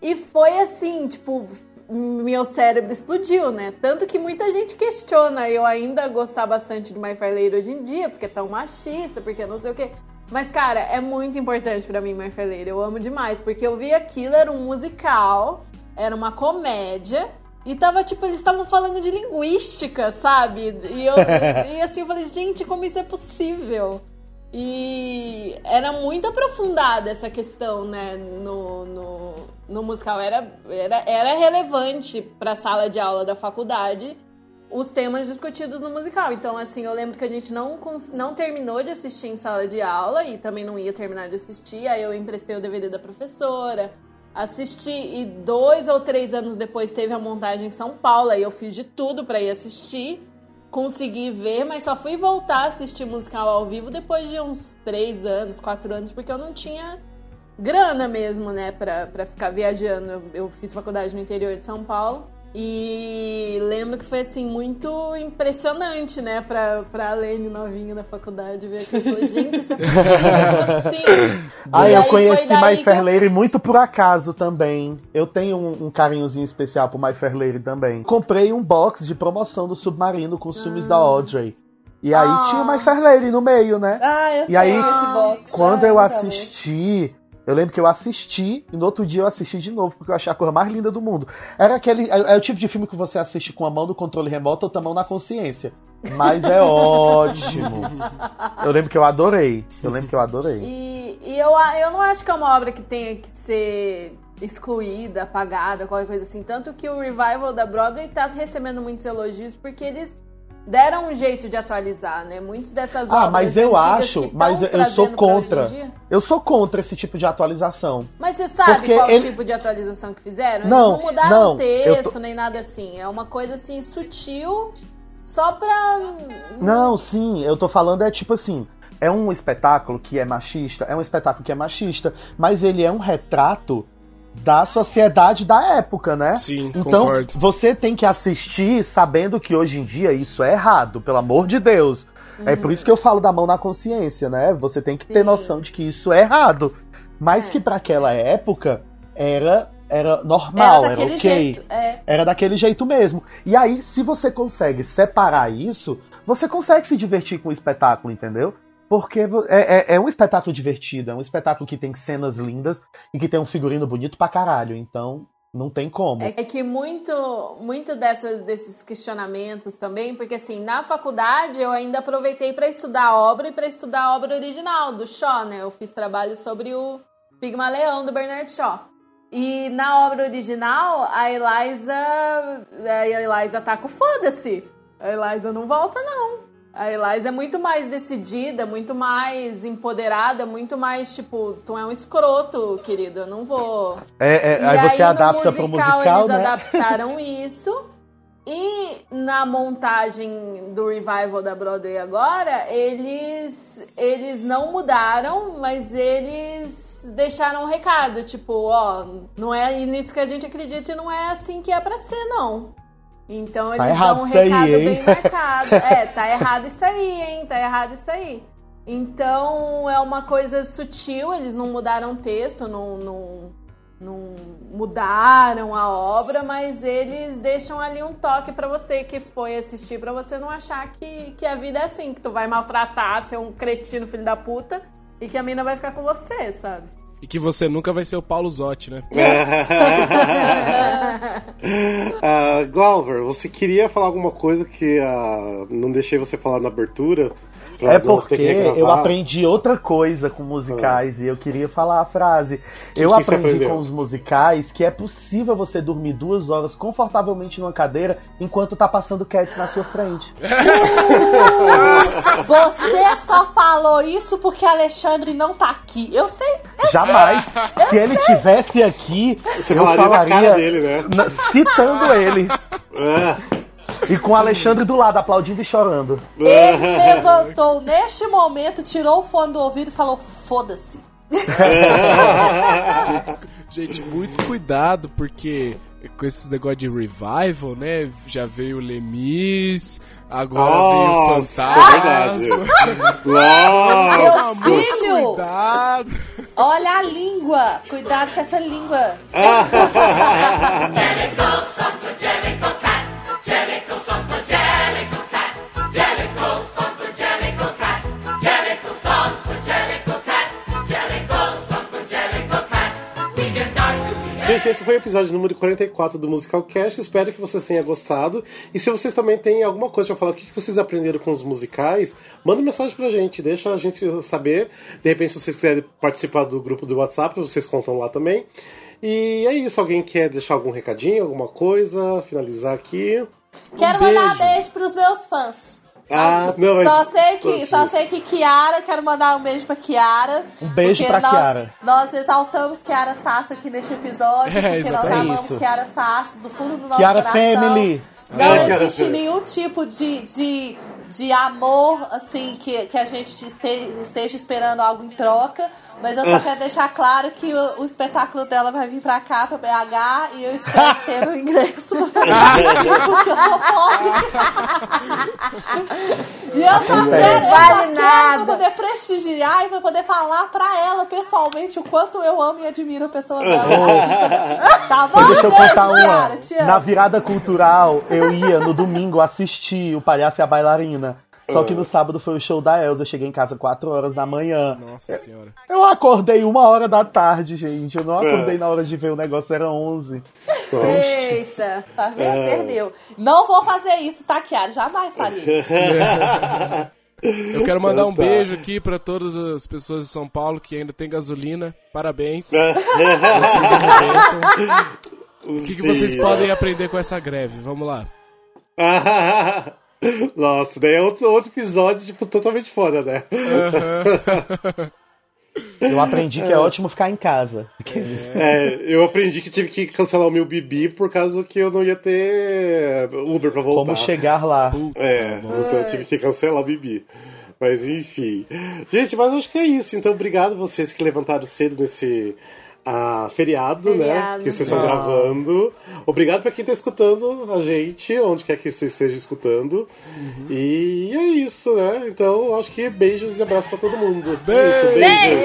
E foi assim, tipo, meu cérebro explodiu, né? Tanto que muita gente questiona eu ainda gostar bastante de My Fair Lady hoje em dia, porque é tão machista, porque não sei o quê. Mas, cara, é muito importante pra mim My Fair Lady. Eu amo demais, porque eu vi aquilo, era um musical, era uma comédia. E tava, tipo, eles estavam falando de linguística, sabe? E, eu, e assim, eu falei, gente, como isso é possível? E era muito aprofundada essa questão, né, no, no, no musical. Era, era, era relevante pra sala de aula da faculdade os temas discutidos no musical. Então, assim, eu lembro que a gente não, não terminou de assistir em sala de aula e também não ia terminar de assistir. Aí eu emprestei o DVD da professora. Assisti e dois ou três anos depois teve a montagem em São Paulo. Aí eu fiz de tudo pra ir assistir. Consegui ver, mas só fui voltar a assistir musical ao vivo depois de uns três anos, quatro anos, porque eu não tinha grana mesmo, né, pra, pra ficar viajando. Eu, eu fiz faculdade no interior de São Paulo. E lembro que foi assim muito impressionante, né, pra, pra Lene novinha da faculdade ver aquilo. Eu falei, Gente, essa pessoa assim. Ah, eu conheci My que eu- Fair Lady muito por acaso também. Eu tenho um, um carinhozinho especial pro My Fair Lady também. Comprei um box de promoção do Submarino com os filmes da Audrey. E aí Ah. tinha My Fair Lady no meio, né? Ah, eu E aí, tenho esse box. Quando Ah, eu tá assisti, eu lembro que eu assisti e no outro dia eu assisti de novo, porque eu achei a coisa mais linda do mundo. Era aquele. É, é o tipo de filme que você assiste com a mão no controle remoto ou com a mão na consciência. Mas é ótimo. Eu lembro que eu adorei. Eu lembro que eu adorei. E, e eu, eu não acho que é uma obra que tenha que ser excluída, apagada, qualquer coisa assim. Tanto que o revival da Broadway tá recebendo muitos elogios porque eles deram um jeito de atualizar, né? Muitas dessas obras Ah, mas eu acho, mas eu sou contra. Eu sou contra esse tipo de atualização. Mas você sabe Porque qual ele- tipo de atualização que fizeram? Não, Eles não mudaram não, o texto, tô- nem nada assim. É uma coisa assim, sutil, só pra. Não, sim, eu tô falando é tipo assim, é um espetáculo que é machista, é um espetáculo que é machista, mas ele é um retrato da sociedade da época, né? Sim, então, concordo. você tem que assistir sabendo que hoje em dia isso é errado, pelo amor de Deus. É por isso que eu falo da mão na consciência, né? Você tem que ter Sim. noção de que isso é errado. Mas É. que pra aquela época era era normal, Era era, ok. jeito. É. Era daquele jeito mesmo. E aí, se você consegue separar isso, você consegue se divertir com o espetáculo, entendeu? Porque é, é- é um espetáculo divertido, é um espetáculo que tem cenas lindas e que tem um figurino bonito pra caralho. Então, não tem como. É que muito, muito dessas, desses questionamentos também, porque assim, na faculdade eu ainda aproveitei para estudar a obra e para estudar a obra original do Shaw, né? Eu fiz trabalho sobre o Pigmaleão do Bernard Shaw. E na obra original, a Eliza. A Eliza tá com foda-se. A Eliza não volta, não. A Eliza é muito mais decidida, muito mais empoderada, muito mais tipo, tu é um escroto, querido. Eu não vou. É, é, E aí você adapta pro musical, eles né? adaptaram isso. E na montagem do revival da Broadway agora, eles eles não mudaram, mas eles deixaram um recado, tipo, ó, não é nisso que a gente acredita e não é assim que é pra ser, não. Então eles errado dão um aí, recado hein? bem marcado. É, tá errado isso aí, hein? Tá errado isso aí. Então é uma coisa sutil, eles não mudaram o texto, não, não, não mudaram a obra, mas eles deixam ali um toque pra você que foi assistir, pra você não achar que, que a vida é assim, que tu vai maltratar, ser um cretino filho da puta e que a mina vai ficar com você, sabe? E que você nunca vai ser o Paulo Zotti, né? Ah, Glauber, você queria falar alguma coisa que ah, não deixei você falar na abertura? Pra É porque que eu aprendi outra coisa com musicais e eu queria falar a frase. eu que aprendi com os musicais que é possível você dormir duas horas confortavelmente numa cadeira enquanto tá passando Cats na sua frente. Você só falou isso porque Alexandre não tá aqui. Eu sei. Jamais. Se ele tivesse aqui, Você eu falaria na falaria cara dele, né? citando ele. Ah, E com o Alexandre do lado, aplaudindo e chorando. Ele levantou neste momento, tirou o fone do ouvido e falou: foda-se. Gente, muito cuidado, porque com esses negócio de revival, né? Já veio o Lemis, agora veio o é. Fantasma. Nossa. Meu filho! Cuidado! Olha a língua! Cuidado com essa língua! Gente, esse foi o episódio número 44 do Musical Cast. Espero que vocês tenham gostado. E se vocês também têm alguma coisa pra falar, o que vocês aprenderam com os musicais, manda mensagem pra gente, deixa a gente saber. De repente, se vocês quiserem participar do grupo do WhatsApp, vocês contam lá também. E é isso. Alguém quer deixar algum recadinho, alguma coisa? Finalizar aqui. Quero beijo. mandar beijo pros meus fãs. Ah, não, mas. Só sei que, só sei que Kiara, quero mandar um beijo pra Kiara. Um beijo porque pra nós, Kiara. Nós exaltamos Kiara Sasso aqui neste episódio, É, porque nós exatamente. amamos Isso. Kiara Sasso do fundo do nosso Kiara coração. Family. Não É, Kiara existe Family. nenhum tipo de, de, de amor, assim, que, que a gente te- esteja esperando algo em troca. Mas eu só quero deixar claro que o, o espetáculo dela vai vir pra cá, pra BH, e eu espero ter o ingresso pra fazer porque eu sou pobre. E eu só quero, eu só quero nada. pra poder prestigiar e pra poder falar pra ela pessoalmente o quanto eu amo e admiro a pessoa dela. tá bom? Deixa eu contar uma. Amo. Na virada cultural, eu ia no domingo assistir o Palhaço e a Bailarina. Só que no sábado foi o show da Elza. Eu cheguei em casa 4 horas da manhã. Nossa senhora. Eu acordei uma hora da tarde, gente. Eu não acordei na hora de ver o negócio, era 11. Eita, tá vendo? Perdeu. Não vou fazer isso, tá, Kiara? Jamais faria isso. Eu quero mandar um Então tá. beijo aqui pra todas as pessoas de São Paulo que ainda tem gasolina. Parabéns. Vocês arrebentam. O que, que vocês podem aprender com essa greve? Vamos lá. Nossa, daí é outro, outro episódio, tipo, totalmente fora, né? Eu aprendi que é ótimo ficar em casa. Aqueles- É, eu aprendi que tive que cancelar o meu Bibi por causa que eu não ia ter Uber pra voltar. Como chegar lá. É, então eu tive que cancelar o Bibi. Mas enfim. Gente, mas acho que é isso. Então, obrigado vocês que levantaram cedo nesse ah, feriado, né? Feriado. Que vocês estão Ah. gravando. Obrigado pra quem tá escutando a gente, onde quer que você esteja escutando. E é isso, né? Então, acho que beijos e abraços pra todo mundo. Beijo! Isso, beijos.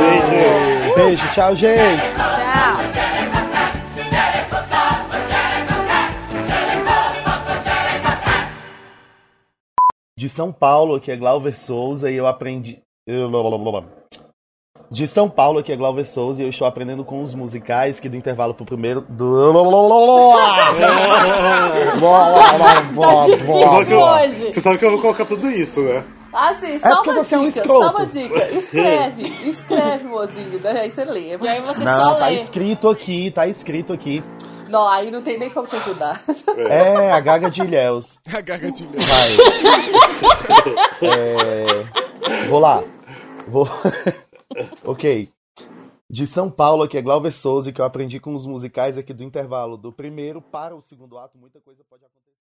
Beijo! Beijo, tchau, gente. Tchau. De São Paulo, aqui é Glauber Souza e eu aprendi. De São Paulo, aqui é Glauber Souza e eu estou aprendendo com os musicais que do intervalo pro primeiro. Do... Você sabe, que eu, hoje. você sabe que eu vou colocar tudo isso, né? Assim, É só porque uma você é um dica, escroto. só uma dica. Escreve, escreve, mozinho. Daí aí você lê. E aí você Não, só tá lê. escrito aqui, tá escrito aqui. Não, aí não tem nem como te ajudar. É, a Gaga de Ilhéus. A gagadilha. Vai. É, Vou lá. Vou. Ok. De São Paulo, aqui é Glauber Souza, que eu aprendi com os musicais aqui do intervalo do primeiro para o segundo ato, muita coisa pode acontecer.